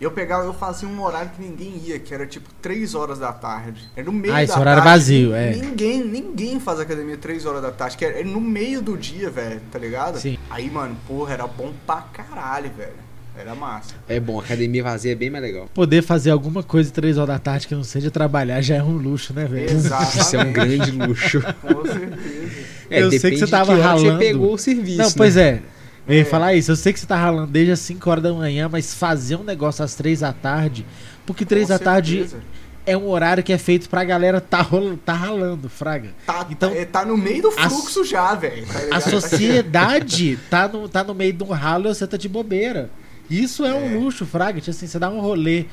Eu pegava, eu fazia um horário que ninguém ia, que era tipo 3 horas da tarde. É no meio Ah, esse da horário tarde. vazio, é. Ninguém, ninguém faz academia 3 horas da tarde, que é, é no meio do dia, velho, tá ligado? Sim. Aí, mano, porra, era bom pra caralho, velho. Era massa. É bom, academia vazia é bem mais legal. Poder fazer alguma coisa três horas da tarde que não seja trabalhar já é um luxo, né, velho? Exatamente. Isso é um grande luxo. Com certeza. É, Eu sei que você tava que ralando. você pegou o serviço. Não, né? pois é. Eu ia É. falar isso. Eu sei que você tá ralando desde as 5 horas da manhã, mas fazer um negócio às 3 da tarde. Porque 3 Com da tarde é um horário que é feito pra galera tá, rolo- tá ralando, Fraga. Tá, Então, tá, é, tá no meio do a fluxo já, velho. tá A sociedade tá no, tá no meio de um ralo e você tá de bobeira. Isso é, um É. luxo, Fraga. Tipo assim, você dá um rolê,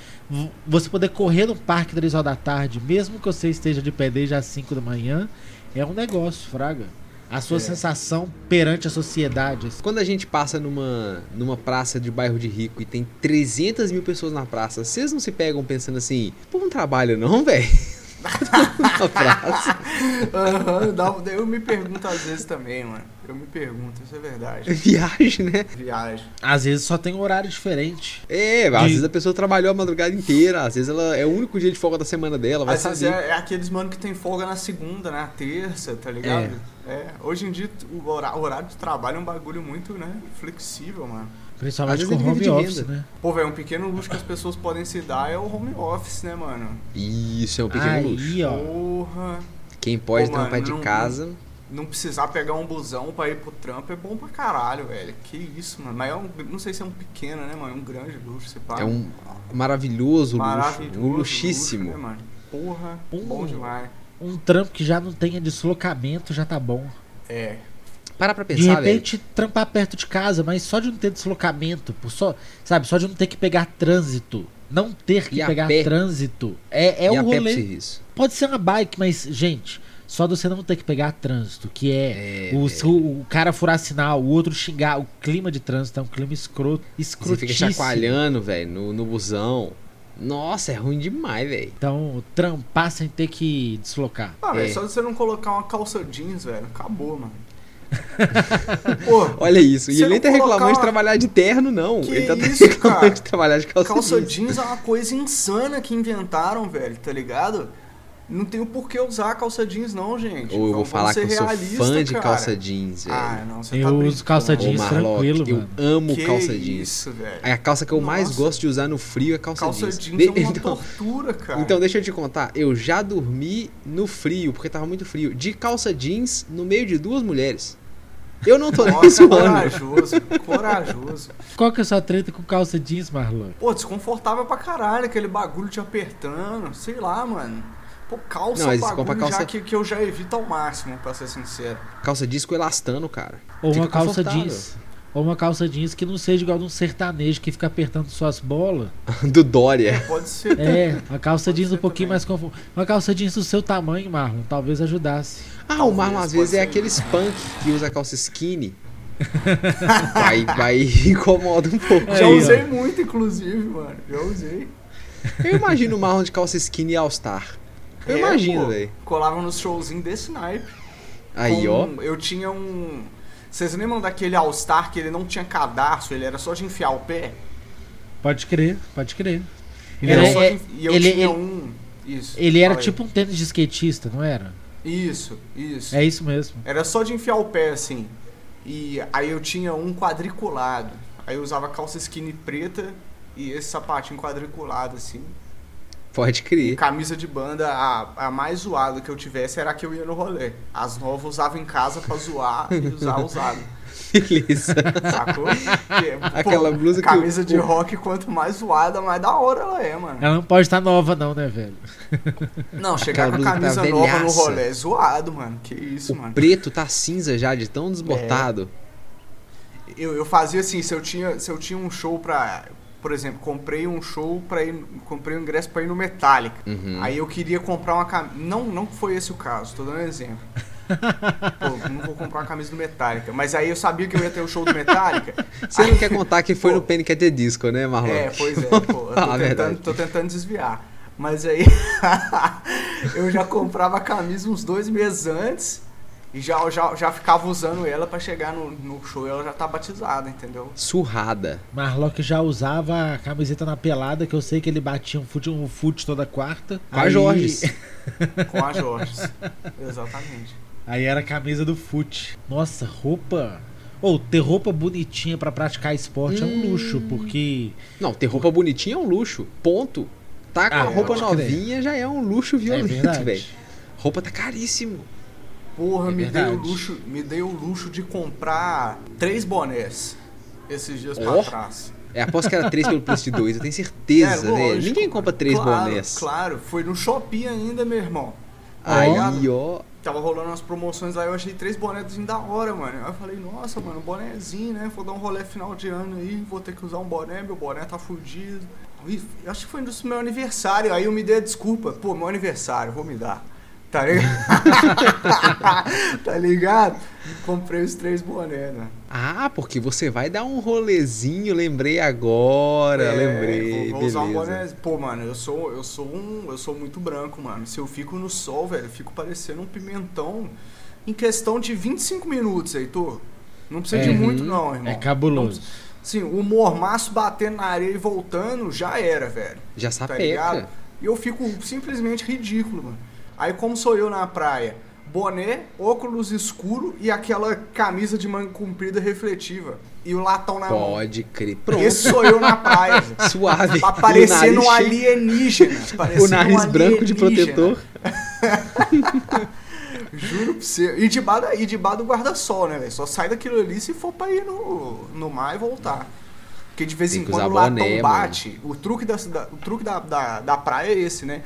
você poder correr no parque 3 horas da tarde, mesmo que você esteja de pé desde as 5 da manhã, é um negócio, Fraga. A sua É. sensação perante a sociedade. assim. Quando a gente passa numa, numa praça de bairro de rico e tem 300 mil pessoas na praça, vocês não se pegam pensando assim, pô, não trabalho não, velho? na praça. Aham, dá- eu me pergunto às vezes também, mano. Eu me pergunto, isso é verdade. Viagem, né? Viagem. Às vezes só tem um horário diferente. É, às De- vezes a pessoa trabalhou a madrugada inteira, às vezes ela é o único dia de folga da semana dela, vai Às vezes saber. é, é aqueles mano que tem folga na segunda, na terça, tá ligado? É. Hoje em dia o horário de trabalho é um bagulho muito, né, flexível, mano. Principalmente com home office, renda. né? Pô, velho, um pequeno luxo que as pessoas podem se dar é o home office, né, mano? Isso é um pequeno luxo. Aí, ó. Porra. Quem pode Pô, mano, trampar de não- casa. Não precisar pegar um busão pra ir pro trampo é bom pra caralho, velho. Que isso, mano. Mas é um, não sei se é um pequeno, né, mano? É um grande luxo, você paga. É um maravilhoso, maravilhoso. luxo. Um luxíssimo. Luxo, né, mano? Porra, Um- bom demais. Um trampo que já não tenha deslocamento já tá bom. É. Para pra De pensar, velho. repente, trampar perto de casa, mas só de não ter deslocamento, por só, sabe, só de não ter que pegar trânsito. Não ter que E pegar pé. trânsito. É, é e o rolê. serviço. Pode ser uma bike, mas, gente, só de você não ter que pegar trânsito, que é, É, o, velho. o, o cara furar sinal, o outro xingar. O clima de trânsito é um clima escroto. Você Escrotíssimo. fica chacoalhando, velho, no, no busão. Nossa, é ruim demais, velho. Então, trampar sem ter que deslocar. Ah, velho, É. só de você não colocar uma calça jeans, velho, acabou, mano. Pô, Olha isso. E ele nem tá reclamando colocar de trabalhar de terno, não. Que ele tá isso, reclamando cara? de trabalhar de calça, calça jeans. jeans é uma coisa insana que inventaram, velho, tá ligado? Não tem o porquê usar calça jeans, não, gente. Ou eu vou falar que eu sou fã de cara. calça jeans, velho. Ah, não, você Eu tá uso calça Ô, jeans Marlock, tranquilo, eu mano. amo Que calça jeans. isso, velho. É a calça que eu mais Nossa. gosto de usar no frio é calça, Calça jeans. jeans De- é uma então, tortura, cara. então deixa eu te contar, eu já dormi no frio, porque tava muito frio, de calça jeans no meio de duas mulheres. Eu não tô nem Nossa, zoando. corajoso, corajoso. Qual que é a sua treta com calça jeans, Marlon? Pô, desconfortável pra caralho, aquele bagulho te apertando, sei lá, mano. Pô, calça Não, é um bagulho compra calça- já que, que eu já evito ao máximo, pra ser sincero. Calça jeans com elastano, cara. Ou Fica uma calça jeans. Ou uma calça jeans que não seja igual de um sertanejo que fica apertando suas bolas. Do Dória. Pode ser. É, uma calça Pode jeans um pouquinho também. mais confortável. Uma calça jeans do seu tamanho, Marlon, talvez ajudasse. Ah, o Talvez, Marlon às vezes é ser. aqueles punk que usa calça skinny. vai, vai incomoda um pouco. Já usei muito, inclusive, mano. Já usei. Eu imagino o Marlon de calça skinny All Star. Eu É, imagino, velho. Colava nos showzinhos desse naipe. Aí, ó. Eu tinha um. Vocês lembram daquele All-Star que ele não tinha cadarço, ele era só de enfiar o pé? Pode crer, pode crer. Ele era é- de E eu ele- tinha ele- um. Isso. Ele era tipo um tênis de skatista, não era? Isso, isso. É isso mesmo. Era só de enfiar o pé assim. E aí eu tinha um quadriculado. Aí eu usava calça skinny preta e esse sapatinho quadriculado assim. Pode crer. camisa de banda, a, a mais zoada que eu tivesse era a que eu ia no rolê. As novas eu usava em casa pra zoar e usar usado. Beleza. Sacou? Porque, pô, Aquela blusa que Camisa o- de o- rock, quanto mais zoada, mais da hora ela é, mano. Ela não pode estar nova, não, né, velho? Não, chegar Aquela com a blusa que tá camisa nova no velhaça. rolê é zoado, mano. Que isso, O mano. preto tá cinza já, de tão desbotado. Eu, eu fazia assim, se eu tinha, se eu tinha um show pra. Por exemplo, comprei um show pra ir. Comprei um ingresso pra ir no Metallica. Uhum. Aí eu queria comprar uma camisa. Não, não foi esse o caso, tô dando um exemplo. Pô, não vou comprar uma camisa do Metallica. Mas aí eu sabia que eu ia ter o show do Metallica. Você não quer contar que foi Pô. no Panic! at the Disco, né, Marlon? É, pois é, pô. Eu tô, Ah, tentando, tô tentando desviar. Mas aí eu já comprava a camisa uns dois meses antes e já, já, já ficava usando ela pra chegar no, no show e ela já tá batizada, entendeu? Surrada. Marlock já usava a camiseta na pelada, que eu sei que ele batia um fute, um fute toda quarta. Com a Jorges. Com a Jorge. Exatamente. Aí era a camisa do fute. Nossa, roupa. Ou ter roupa bonitinha pra praticar esporte é um Hum. luxo, porque. Não, ter roupa bonitinha é um luxo. Ponto. Tá com Ah, a roupa pode crer. novinha já é um luxo É violento, verdade. velho. Roupa tá caríssimo. Porra, É me, dei o luxo, me dei o luxo de comprar três bonés esses dias pra Ó. trás. É, aposto que era 3 pelo preço de 2, eu tenho certeza, É, lógico. Ninguém compra 3 claro, bonés. Claro, foi no Shopee ainda, meu irmão. Aí, ó. Tava rolando umas promoções lá, eu achei três bonézinhos da hora, mano. Aí eu falei, nossa, mano, bonézinho, né? Vou dar um rolê final de ano aí, vou ter que usar um boné, meu boné tá fudido. Eu acho que foi no meu aniversário, aí eu me dei a desculpa. Pô, meu aniversário, vou me dar. Tá ligado? tá ligado? Comprei os três bonés, né? Ah, porque você vai dar um rolezinho, lembrei agora, É, lembrei. Vou, vou usar um boné. Pô, mano, eu sou, eu sou um. Eu sou muito branco, mano. Se eu fico no sol, velho, eu fico parecendo um pimentão em questão de 25 minutos, Heitor. Não precisa de É. muito, não, irmão. É cabuloso. Sim, o mormaço batendo na areia e voltando já era, velho. Já Tá sapeca. ligado? E eu fico simplesmente ridículo, mano. Aí como sou eu na praia, boné, óculos escuro e aquela camisa de manga comprida refletiva. E o latão na mão. Pode crer. Pronto. Esse sou eu na praia. Suave. Pra parecer E o um alienígena. parecendo O nariz um branco de protetor. Juro pra você. E debaixo, e debaixo do guarda-sol, né, velho? Só sai daquilo ali se for pra ir no, no mar e voltar. Porque de vez em quando o latão boné, bate. O truque, da- o truque da, da, da praia é esse, né?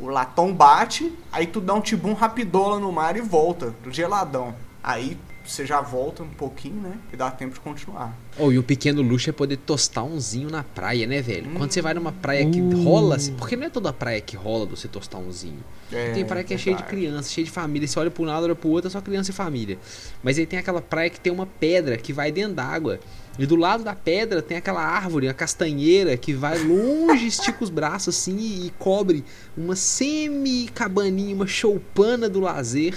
O latão bate, aí tu dá um tibum rapidola no mar e volta, do geladão. Aí você já volta um pouquinho, né? E dá tempo de continuar. Oh, e o pequeno luxo é poder tostar umzinho na praia, né, velho? Quando você vai numa praia que Uh. rola, assim, porque não é toda praia que rola você tostar umzinho. É, tem praia que é cheia de criança, cheia de família. Você olha pra um lado, olha pro outro, é só criança e família. Mas aí tem aquela praia que tem uma pedra que vai dentro d'água. E do lado da pedra tem aquela árvore, a castanheira, que vai longe, estica os braços assim e, e cobre uma semi-cabaninha, uma choupana do lazer.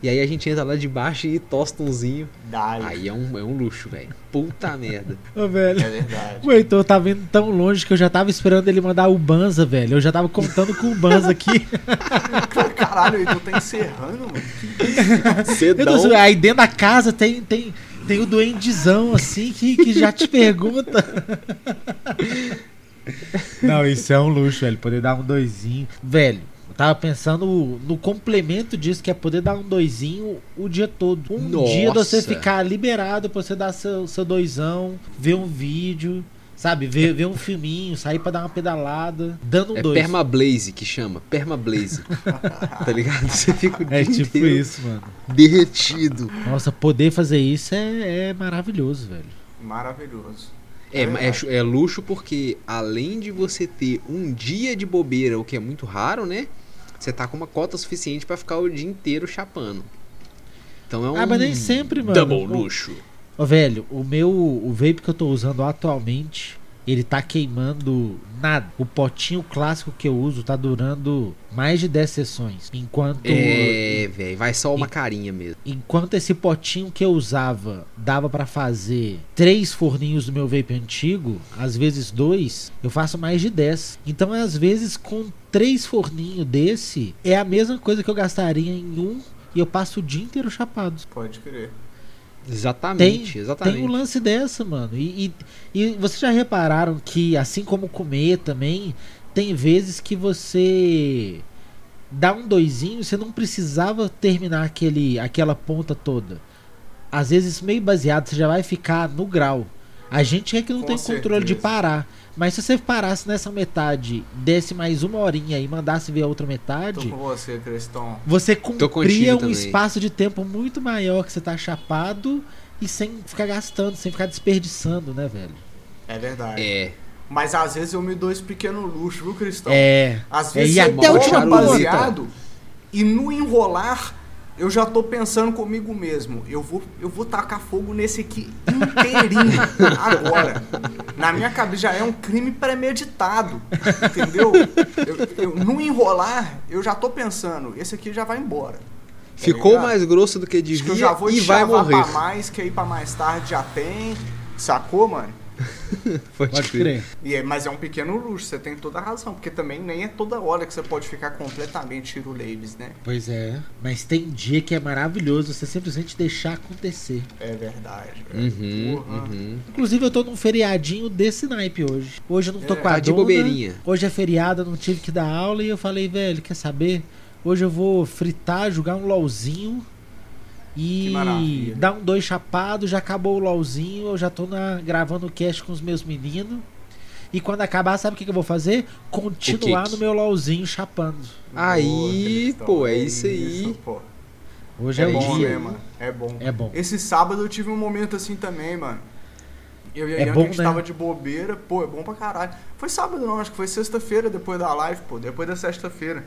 E aí a gente entra lá de baixo e tosta umzinho. Dá, Aí é um, é um luxo, velho. Puta merda. Ô, velho. é verdade. O Heitor tá vendo tão longe que eu já tava esperando ele mandar o Banza, velho. Eu já tava contando com o Banza aqui. Caralho, eu tô encerrando, mano. Tô Cedão. Aí dentro da casa tem, tem, tem o duendezão, assim, que, que já te pergunta. Não, isso é um luxo, velho. Poder dar um doisinho. Velho, eu tava pensando no complemento disso, que é poder dar um doisinho o dia todo. Um Nossa. dia de você ficar liberado pra você dar seu, seu doisão, ver um vídeo. Sabe, ver, ver um filminho, sair pra dar uma pedalada, dando um É dois. permablaze que chama. Permablaze. tá ligado? Você fica o dia É tipo isso, mano. derretido. Nossa, poder fazer isso é, é maravilhoso, velho. Maravilhoso. É, É é, é luxo porque além de você ter um dia de bobeira, o que é muito raro, né? Você tá com uma cota suficiente pra ficar o dia inteiro chapando. Então é um Ah, mas nem sempre, mano. double luxo. Ô, velho, o meu o vape que eu tô usando atualmente, ele tá queimando nada. O potinho clássico que eu uso tá durando mais de 10 sessões. Enquanto É, velho, vai só uma carinha mesmo. enquanto esse potinho que eu usava dava pra fazer três forninhos do meu vape antigo, às vezes dois, eu faço mais de 10. Então, às vezes com três forninhos desse, é a mesma coisa que eu gastaria em um e eu passo o dia inteiro chapado. Pode crer. Exatamente, Tem, exatamente. tem um lance dessa, mano. E, e, e vocês já repararam que, assim como comer também, tem vezes que você dá um doisinho, você não precisava terminar aquele, aquela ponta toda. Às vezes, meio baseado, você já vai ficar no grau. A gente é que não Com tem controle de certeza. parar. Mas se você parasse nessa metade, desse mais uma horinha e mandasse ver a outra Tô metade, com você, Cristão. você cumpria um também. espaço de tempo muito maior que você tá chapado e sem ficar gastando, sem ficar desperdiçando, né, velho? É verdade. É. Mas às vezes eu me dou esse pequeno luxo, viu, Cristão? É. Às É, vezes e você até o baseado e no enrolar eu já tô pensando comigo mesmo. Eu vou, eu vou tacar fogo nesse aqui inteirinho agora. Na minha cabeça já é um crime premeditado, entendeu? Eu, eu- no enrolar eu já tô pensando, esse aqui já vai embora. Ficou ligado? mais grosso do que Acho que eu devia já vou e vai morrer. pra mais, que aí pra mais tarde já tem. Sacou, mano? Pode, Pode crer. E é, mas é um pequeno luxo, você tem toda a razão, porque também nem é toda hora que você pode ficar completamente tiro leves, né? Pois é. Mas tem dia que é maravilhoso você simplesmente deixar acontecer. É verdade. velho. Uhum, uhum. Inclusive, eu tô num feriadinho desse naipe hoje. Hoje eu não tô É, com a tá de bobeirinha. Hoje é feriado, eu não tive que dar aula e eu falei, velho, quer saber? Hoje eu vou fritar, jogar um LOLzinho e dar um dois chapado, já acabou o LOLzinho, eu já tô na, gravando o cast com os meus meninos. E quando acabar, sabe o que, que eu vou fazer? Continuar O que que- no meu LOLzinho chapando. Aí, Cristão, pô, é isso aí. pô. Hoje É, é, o bom, dia. né, mano? É bom. É bom. Esse sábado eu tive um momento assim também, mano. Eu e a É Ian, bom, a gente né? tava de bobeira. Pô, é bom pra caralho. Foi sábado não, acho que foi sexta-feira depois da live, pô. Depois da sexta-feira.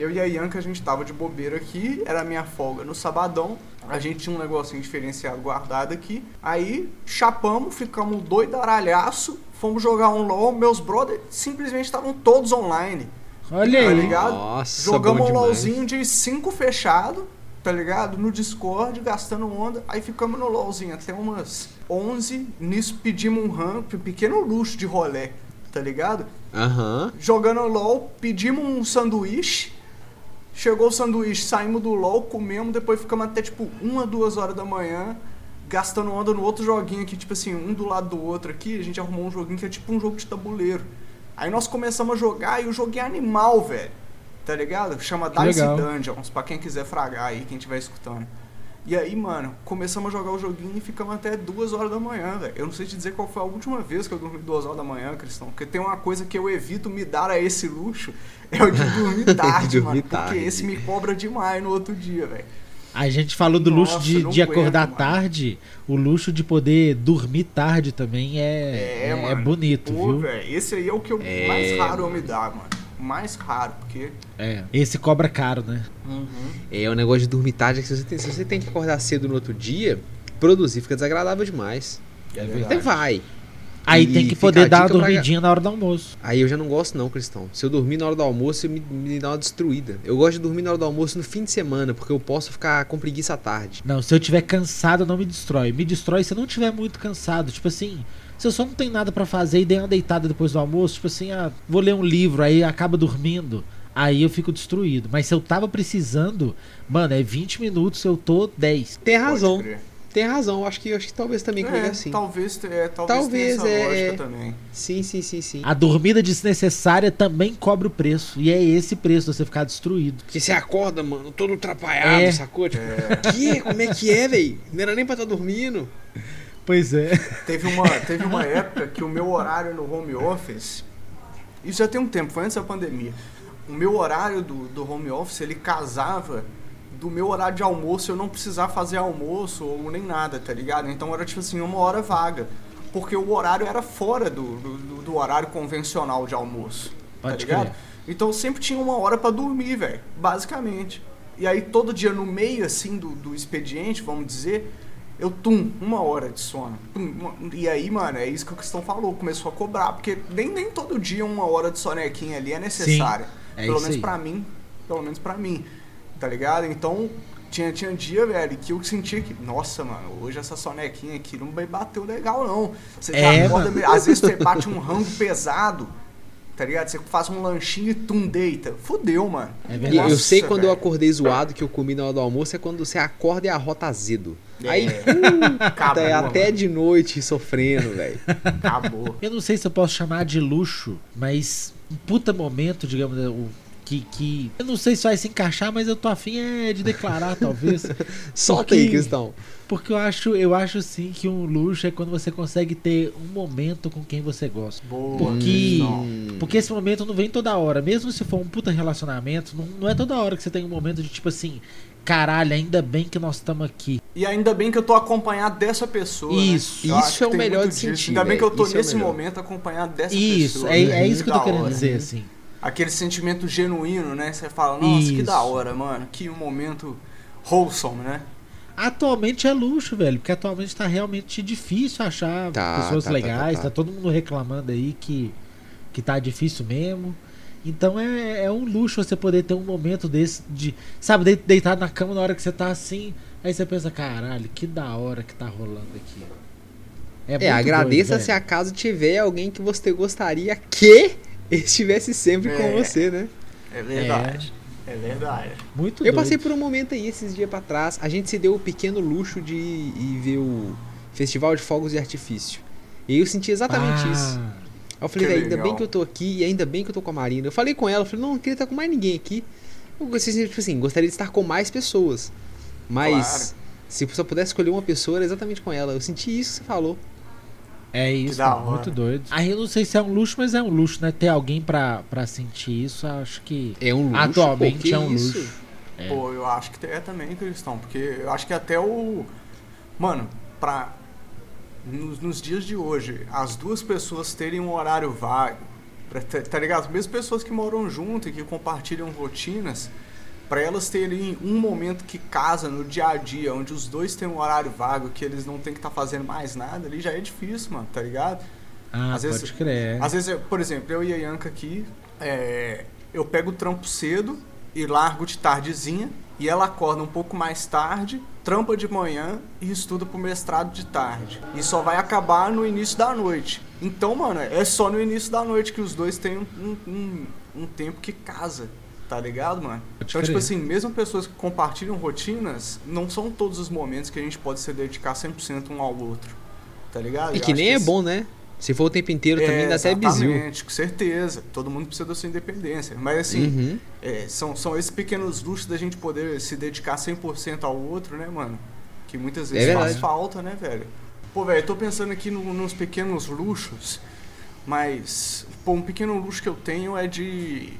Eu e a Ianca, a gente tava de bobeira aqui, era a minha folga no sabadão. A gente tinha um negocinho diferenciado guardado aqui. Aí, chapamos, ficamos doidaralhaço, fomos jogar um LOL. Meus brothers simplesmente estavam todos online. Olha Tá aí. ligado? Nossa, Jogamos um. LOLzinho de 5 fechado, tá ligado? No Discord, gastando onda. Aí ficamos no LOLzinho até umas 11. Nisso pedimos um ramp, um pequeno luxo de rolé, tá ligado? Aham. Jogando LOL, pedimos um sanduíche. Chegou o sanduíche, saímos do LOL, comemos, depois ficamos até tipo uma, duas horas da manhã, gastando onda no outro joguinho aqui, tipo assim, um do lado do outro aqui, a gente arrumou um joguinho que é tipo um jogo de tabuleiro. Aí nós começamos a jogar e o jogo é animal, velho. Tá ligado? Chama Dice legal. Dungeons, pra quem quiser fragar aí, quem estiver escutando. E aí, mano, começamos a jogar o joguinho e ficamos até duas horas da manhã, velho. Eu não sei te dizer qual foi a última vez que eu dormi duas horas da manhã, Cristão. Porque tem uma coisa que eu evito me dar a esse luxo, é o de dormir tarde, Dormir mano. tarde. Porque esse me cobra demais no outro dia, velho. A gente falou do luxo Nossa, de, não de aguento, acordar mano. tarde, o luxo de poder dormir tarde também é, é, mano. bonito, Pô, viu? velho, esse aí é o que eu É, mais raro eu mano. me dar, mano. Mais raro, porque. É. Esse cobra caro, né? É, o negócio de dormir tarde é que se você, tem, se você tem que acordar cedo no outro dia, produzir fica desagradável demais. É Até vai. Aí E tem que poder dar uma dica pra- dormidinha na hora do almoço. Aí eu já não gosto não, Cristão. Se eu dormir na hora do almoço, me, me dá uma destruída. Eu gosto de dormir na hora do almoço no fim de semana, porque eu posso ficar com preguiça à tarde. Não, se eu tiver cansado, não me destrói. Me destrói se eu não tiver muito cansado. Tipo assim, se eu só não tenho nada pra fazer e dei uma deitada depois do almoço, tipo assim, ah, vou ler um livro, aí acaba dormindo. Aí eu fico destruído. Mas se eu tava precisando, mano, é 20 minutos, eu tô 10. Tem razão. Tem razão. Acho que, acho que talvez também comigo é É, assim. talvez, é, talvez, Talvez, tenha essa é, lógica é. também. Sim, sim, sim, sim. A dormida desnecessária também cobra o preço. E é esse preço, você ficar destruído. Porque você acorda, mano, todo atrapalhado, É. sacou? Tipo, que? Como é que é, velho? Não era nem pra estar dormindo. Pois é. Teve uma, teve uma época que o meu horário no home office. Isso já tem um tempo, foi antes da pandemia. O meu horário do, do home office, ele casava do meu horário de almoço, eu não precisar fazer almoço ou nem nada, tá ligado? Então era tipo assim, uma hora vaga. Porque o horário era fora do, do, do- horário convencional de almoço. Pode tá ligado? crer. Então sempre tinha uma hora pra dormir, velho. Basicamente. E aí todo dia no meio assim do, do expediente, vamos dizer, eu tum, uma hora de sono. E aí, mano, é isso que o Cristão falou, começou a cobrar, porque nem, nem todo dia uma hora de sonequinha ali é necessária. é pelo menos pra mim, pelo menos pra mim. Tá ligado? Então, tinha, tinha dia, velho, que eu sentia que, nossa, mano, hoje essa sonequinha aqui não vai bater legal, não. Você já É, acorda, às vezes você bate um rango pesado, tá ligado? Você faz um lanchinho e tum, deita. Fudeu, mano. É verdade. eu sei Nossa, quando eu acordei zoado que eu comi na hora do almoço é quando você acorda e arrota azedo. Aí É, acabou, tá até mano. de noite sofrendo, velho. Acabou. Eu não sei se eu posso chamar de luxo, mas um puta momento, digamos, né, o que, que. Eu não sei se vai se encaixar, mas eu tô afim é de declarar, talvez. Solta aí, Porque- Cristão. Porque eu acho, eu acho sim que um luxo é quando você consegue ter um momento com quem você gosta. Boa. Porque, porque esse momento não vem toda hora. Mesmo se for um puta relacionamento, não, não é toda hora que você tem um momento de tipo assim, caralho, ainda bem que nós estamos aqui. E ainda bem que eu tô acompanhado dessa pessoa. né? Isso. Acho Isso que é o melhor de sentir, Ainda bem que eu tô Isso é nesse melhor. momento acompanhado dessa Isso, pessoa. é, né? é isso que eu tô querendo hora. dizer, assim. Aquele sentimento genuíno, né? Você fala, nossa, que Isso. da hora, mano. Que um momento wholesome, né? Atualmente é luxo, velho, porque atualmente tá realmente difícil achar Tá, pessoas tá, tá, legais, tá, tá, tá. todo mundo reclamando aí que, que tá difícil mesmo. Então é, é um luxo você poder ter um momento desse de, sabe, de- deitado na cama na hora que você tá assim, aí você pensa, caralho, que da hora que tá rolando aqui. É, muito agradeça doido, se acaso tiver alguém que você gostaria que estivesse sempre com É. você, né? É verdade. É, verdade. Muito Eu passei doido. por um momento aí esses dias pra trás. A gente se deu o pequeno luxo de ir ver o Festival de Fogos de Artifício. E eu senti exatamente Ah, isso. Aí eu falei, ainda legal. bem que eu tô aqui e ainda bem que eu tô com a Marina. Eu falei com ela, eu falei, não, não queria estar com mais ninguém aqui. Eu gostei, tipo assim, gostaria de estar com mais pessoas. Mas Claro. se eu só pudesse escolher uma pessoa, era exatamente com ela. Eu senti isso que você falou. É isso, hora. muito doido. Aí eu não sei se é um luxo, mas é um luxo, né? Ter alguém pra, pra sentir isso, acho que É um luxo. Atualmente pô, é um isso? luxo. É. Pô, eu acho que é também, Cristão. Porque eu acho que até o. Mano, pra. Nos, nos dias de hoje, as duas pessoas terem um horário vago, pra, tá, tá ligado? Mesmo pessoas que moram junto e que compartilham rotinas, pra elas terem um momento que casa no dia a dia, onde os dois têm um horário vago, que eles não tem que estar fazendo mais nada, ali já é difícil, mano, tá ligado? Ah, Às pode vezes- crer. Às vezes, eu- por exemplo, eu e a Yanka aqui, é, eu pego o trampo cedo e largo de tardezinha, e ela acorda um pouco mais tarde, trampa de manhã e estuda pro mestrado de tarde. E só vai acabar no início da noite. Então, mano, é só no início da noite que os dois têm um, um- um tempo que casa. Tá ligado, mano? Então, tipo assim, mesmo pessoas que compartilham rotinas, não são todos os momentos que a gente pode se dedicar 100% um ao outro. Tá ligado? E Eu que nem é esse- bom, né? Se for o tempo inteiro também É, dá até bizil. Exatamente, com certeza. Todo mundo precisa da sua independência. Mas assim, Uhum. é, são, são esses pequenos luxos da gente poder se dedicar 100% ao outro, né, mano? Que muitas vezes É faz falta, né, velho? Pô, velho, eu tô pensando aqui no- nos pequenos luxos, mas, pô, um pequeno luxo que eu tenho é de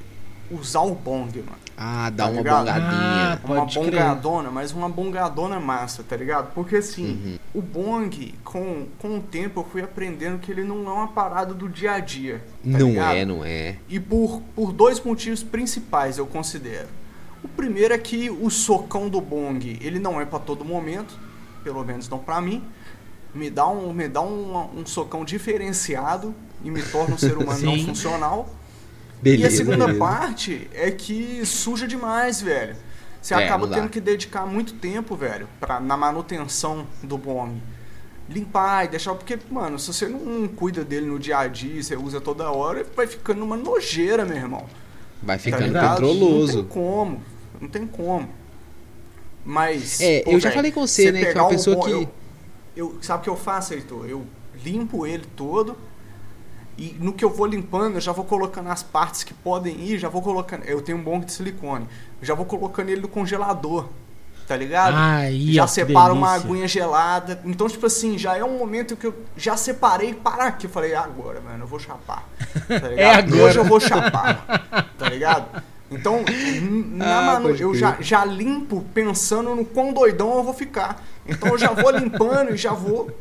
usar o bong, mano. Ah, dá Tá uma ligado? bongadinha. Ah, Uma crer. bongadona, mas uma bongadona massa, tá ligado? Porque assim, Uhum. o bong, com, com o tempo, eu fui aprendendo que ele não é uma parada do dia a dia. tá não ligado? é, não é. E por, por dois motivos principais, eu considero. O primeiro é que o socão do bong, ele não é pra todo momento, pelo menos não pra mim. Me dá um, me dá um, um socão diferenciado e me torna um ser humano não funcional. Beleza. e a segunda beleza. parte é que suja demais, velho. Você É, acaba não tendo que dedicar muito tempo, velho, pra, na manutenção do bong. Limpar e deixar. Porque, mano, se você não cuida dele no dia a dia, você usa toda hora, vai ficando uma nojeira, meu irmão. Vai Tá ficando? Não controloso. tem como. Não tem como. Mas. É, pô, eu já velho, falei com você, né, que é uma um pessoa bom- que- Eu, eu- sabe o que eu faço, Heitor? Eu limpo ele todo. E no que eu vou limpando, eu já vou colocando as partes que podem ir, já vou colocando. Eu tenho um bong de silicone. Já vou colocando ele no congelador. Tá ligado? Aí, já separo uma aguinha gelada. Então, tipo assim, já é um momento que eu já separei para aqui. Eu falei, "É agora, mano, eu vou chapar. Tá ligado? É agora. Hoje eu vou chapar, tá ligado? Então, na Ah, manu- eu já, já limpo pensando no quão doidão eu vou ficar. Então eu já vou limpando e já vou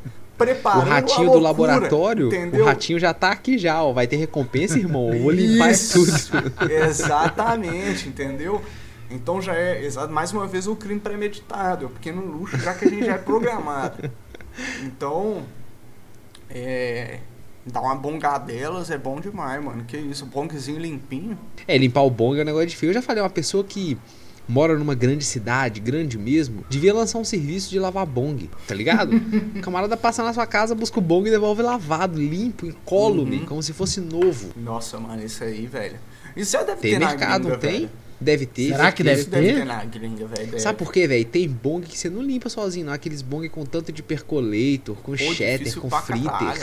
preparando a ratinho do laboratório, entendeu? o ratinho já tá aqui já, ó. Vai ter recompensa, irmão. Eu vou limpar Isso. tudo. Exatamente, entendeu? Então já é, mais uma vez, o crime premeditado, é o pequeno luxo, já que a gente já é programado. Então, é, dar uma bongadelas é bom demais, mano. Que isso, bongzinho limpinho. É, limpar o bong é um negócio difícil. Eu já falei, uma pessoa que mora numa grande cidade, grande mesmo, devia lançar um serviço de lavar bong, tá ligado? o camarada passa na sua casa, busca o bong e devolve lavado, limpo, incólume, Uhum. como se fosse novo. Nossa, mano, isso aí, velho. Isso já deve Tem ter na mercado, gringa, não tem? velho. Deve ter. Será que Deve deve ter? ter na gringa, velho. deve. Sabe por quê, velho? Tem bong que você não limpa sozinho, não. Aqueles bong com tanto de percolator, com cheddar, difícil com fritter. caralho.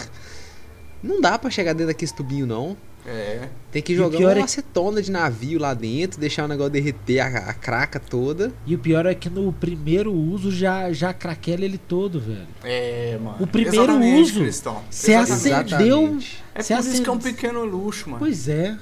Não dá pra chegar dentro daquele tubinho, não. É. Tem que jogar uma é- acetona de navio lá dentro, deixar o negócio derreter a, a craca toda. E o pior é que no primeiro uso já, já craquela ele todo, velho. É, mano. O primeiro Exatamente, uso, Cristão. Você Exatamente. acendeu. É você por isso que é um acende- pequeno luxo, mano. Pois é.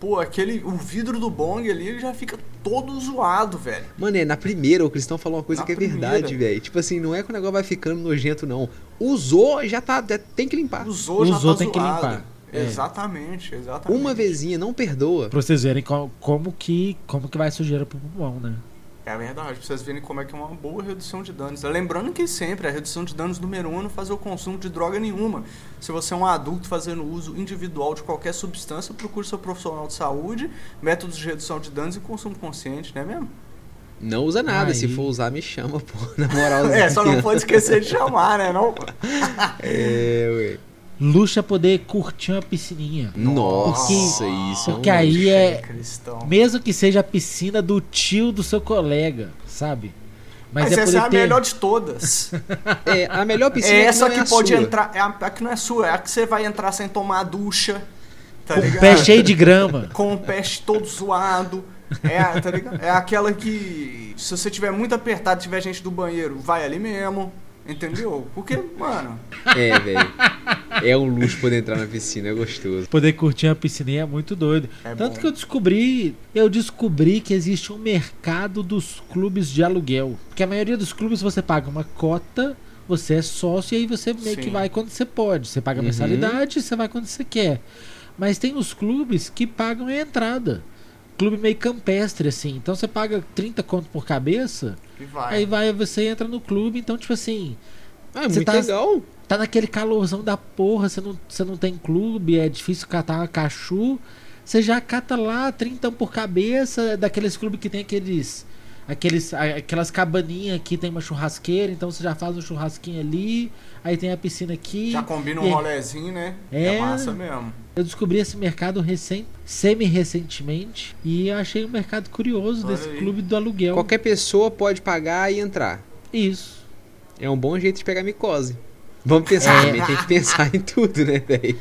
Pô, aquele. O vidro do bong ali ele já fica todo zoado, velho. Mano, é, na primeira o Cristão falou uma coisa Na que é primeira. verdade, velho. Tipo assim, não é que o negócio vai ficando nojento, não. Usou, já tá. já tem que limpar. Usou, já Usou, tá tem que zoado. limpar. É. Exatamente, exatamente. Uma vezinha, não perdoa. Pra vocês verem co- como que, como que vai sujeira pro pulmão, né? É verdade, pra vocês verem como é que é uma boa redução de danos. Lembrando que sempre a redução de danos número um é não fazer o consumo de droga nenhuma. Se você é um adulto fazendo uso individual de qualquer substância, procure seu profissional de saúde, métodos de redução de danos e consumo consciente, não é mesmo? Não usa nada. Se Aí. for usar, me chama, pô. Na moral. É, só não pode esquecer de chamar, né? Não? É, ué. Luxo é poder curtir uma piscininha. Nossa, Porque- isso. porque é um aí luxo. é- Cristão. Mesmo que seja a piscina do tio do seu colega, sabe? Mas, é essa é a ter melhor de todas. É, a melhor piscina é é essa que, que, não é a pode sua. entrar. É a, a que não é sua, é a que você vai entrar sem tomar ducha. Tá com o ligado? pé cheio de grama. com o pé todo zoado. É, a- tá ligado? é aquela que, se você tiver muito apertado, tiver gente do banheiro, vai ali mesmo. Entendeu? Porque, mano, É, velho. É um luxo poder entrar na piscina, é gostoso. Poder curtir uma piscininha é muito doido. É Tanto bom. que eu descobri, eu descobri que existe um mercado dos clubes de aluguel. Porque a maioria dos clubes você paga uma cota, você é sócio e aí você meio que Sim. vai quando você pode. Você paga a Uhum. mensalidade, você vai quando você quer. Mas tem os clubes que pagam a entrada. Clube meio campestre, assim. Então você paga 30 conto por cabeça, vai. aí vai, você entra no clube, então, tipo assim, Ah, é Você muito tá- legal. tá naquele calorzão da porra, você não, você não tem clube, é difícil catar uma cachu. Você já cata lá 30 por cabeça, é daqueles clubes que tem aqueles aqueles, aquelas cabaninhas que tem uma churrasqueira, então você já faz um churrasquinho ali, aí tem a piscina aqui. Já combina e- um rolezinho, né? É. É massa mesmo. Eu descobri esse mercado recém, semi-recentemente e eu achei um mercado curioso Olha desse aí. clube do aluguel. Qualquer pessoa pode pagar e entrar. Isso. É um bom jeito de pegar micose. Vamos pensar, É. também tem que pensar em tudo, né, velho?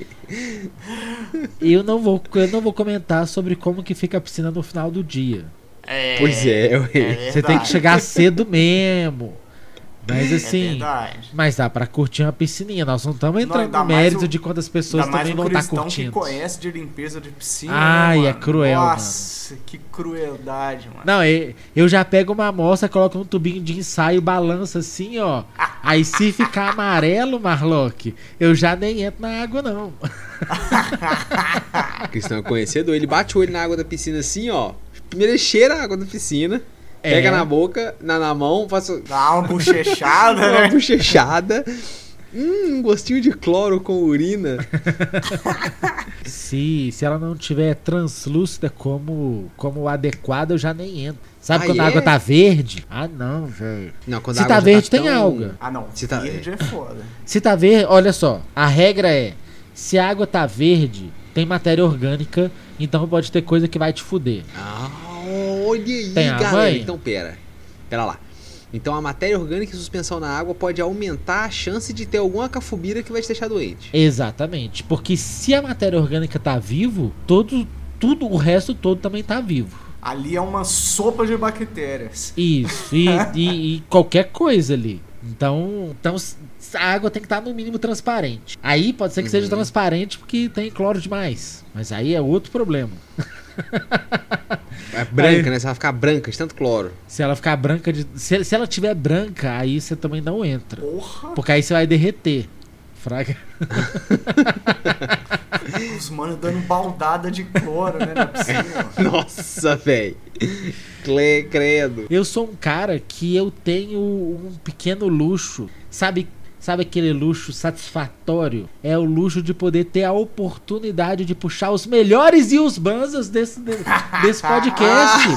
Eu não vou, eu não vou comentar sobre como que fica a piscina no final do dia. É, Pois é, ué. Você tem que chegar cedo mesmo. Mas É assim, verdade. mas dá pra curtir uma piscininha. Nós não estamos entrando ainda no mais mérito o- de quantas pessoas também um estar cristão curtindo. que conhece de limpeza de piscina. Ai, né, é mano? cruel, Nossa, que crueldade, mano. Não, eu já pego uma amostra, coloco num tubinho de ensaio, balança assim, ó. Aí se ficar amarelo, Marlock, eu já nem entro na água, não. Cristão é conhecedor, ele bate o olho na água da piscina assim, ó. Primeiro ele cheira a água da piscina, É. pega na boca, na, na mão, faz Dá uma bochechada, uma né? bochechada. Hum, um gostinho de cloro com urina. Se, se ela não tiver translúcida como, como adequada, eu já nem entro. Sabe Ah, quando a é? água tá verde? Ah, não, velho. Não, quando Se a água tá verde, tem tão- alga. Ah, não. Se tá- Verde é foda. Se tá verde, olha só, a regra é: se a água tá verde, tem matéria orgânica, então pode ter coisa que vai te fuder. Ah, olha aí, Tem água galera. aí? Então, pera. Pera lá. Então, a matéria orgânica em suspensão na água pode aumentar a chance de ter alguma cafubira que vai te deixar doente. Exatamente. Porque se a matéria orgânica tá vivo, todo, tudo, o resto todo também tá vivo. Ali é uma sopa de bactérias. Isso. E, e- e qualquer coisa ali. Então, então a água tem que estar no mínimo transparente. Aí pode ser que seja Uhum. transparente porque tem cloro demais. Mas aí é outro problema. É branca, Aí- né? Você vai ficar branca de tanto cloro. Se ela ficar branca de. Se, se ela tiver branca, aí você também não entra. Porra. Porque aí você vai derreter. Fraga. Os mano dando baldada de cloro, né, na piscina. mano. Nossa, velho. Cle, credo. Eu sou um cara que eu tenho um pequeno luxo. Sabe, sabe aquele luxo satisfatório? É o luxo de poder ter a oportunidade de puxar os melhores e os banzas desse, de- desse podcast.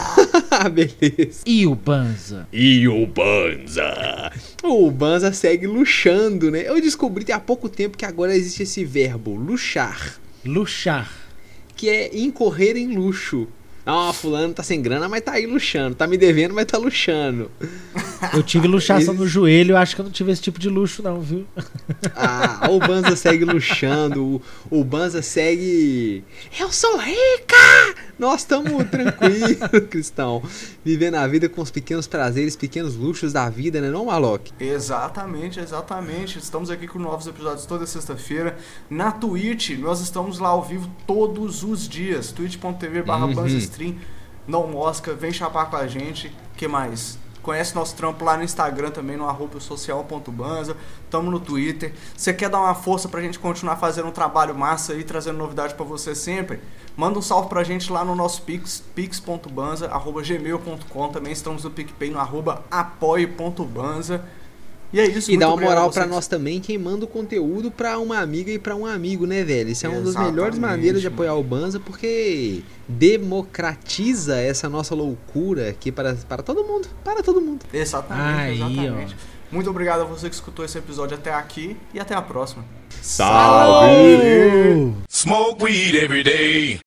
Ah, beleza. E o banza? E o Banza? O Banza segue luxando, né? Eu descobri há pouco tempo que agora existe esse verbo, luxar, Luxar. que é incorrer em luxo. Ah, fulano tá sem grana, mas tá aí luxando. Tá me devendo, mas tá luxando. Eu tive luxação no joelho, eu acho que eu não tive esse tipo de luxo, não, viu? Ah, o Banza segue luxando. O, o Banza segue. Eu sou rica! Nós estamos tranquilos, cristão. Vivendo a vida com os pequenos prazeres, pequenos luxos da vida, né, não, Malok? Exatamente, exatamente. Estamos aqui com novos episódios toda sexta-feira. Na Twitch, nós estamos lá ao vivo todos os dias. twitch.tv barra Uhum. Banzastream. Não mosca, vem chapar com a gente. que mais? Conhece nosso trampo lá no Instagram também, no arroba social.banza. Tamo no Twitter. Você quer dar uma força pra gente continuar fazendo um trabalho massa aí, trazendo novidade pra você sempre? Manda um salve pra gente lá no nosso pix, pix.banza, arroba gmail.com. Também estamos no PicPay, no arroba apoio.banza. E é isso, E dá uma moral a pra vocês. nós também quem manda o conteúdo pra uma amiga e pra um amigo, né, velho? Isso é uma das melhores maneiras de apoiar o Banza, porque democratiza essa nossa loucura aqui para, para todo mundo. Para todo mundo. Exatamente, Aí, exatamente. Muito obrigado a você que escutou esse episódio até aqui e até a próxima. Salve! Falou! Smoke weed every day.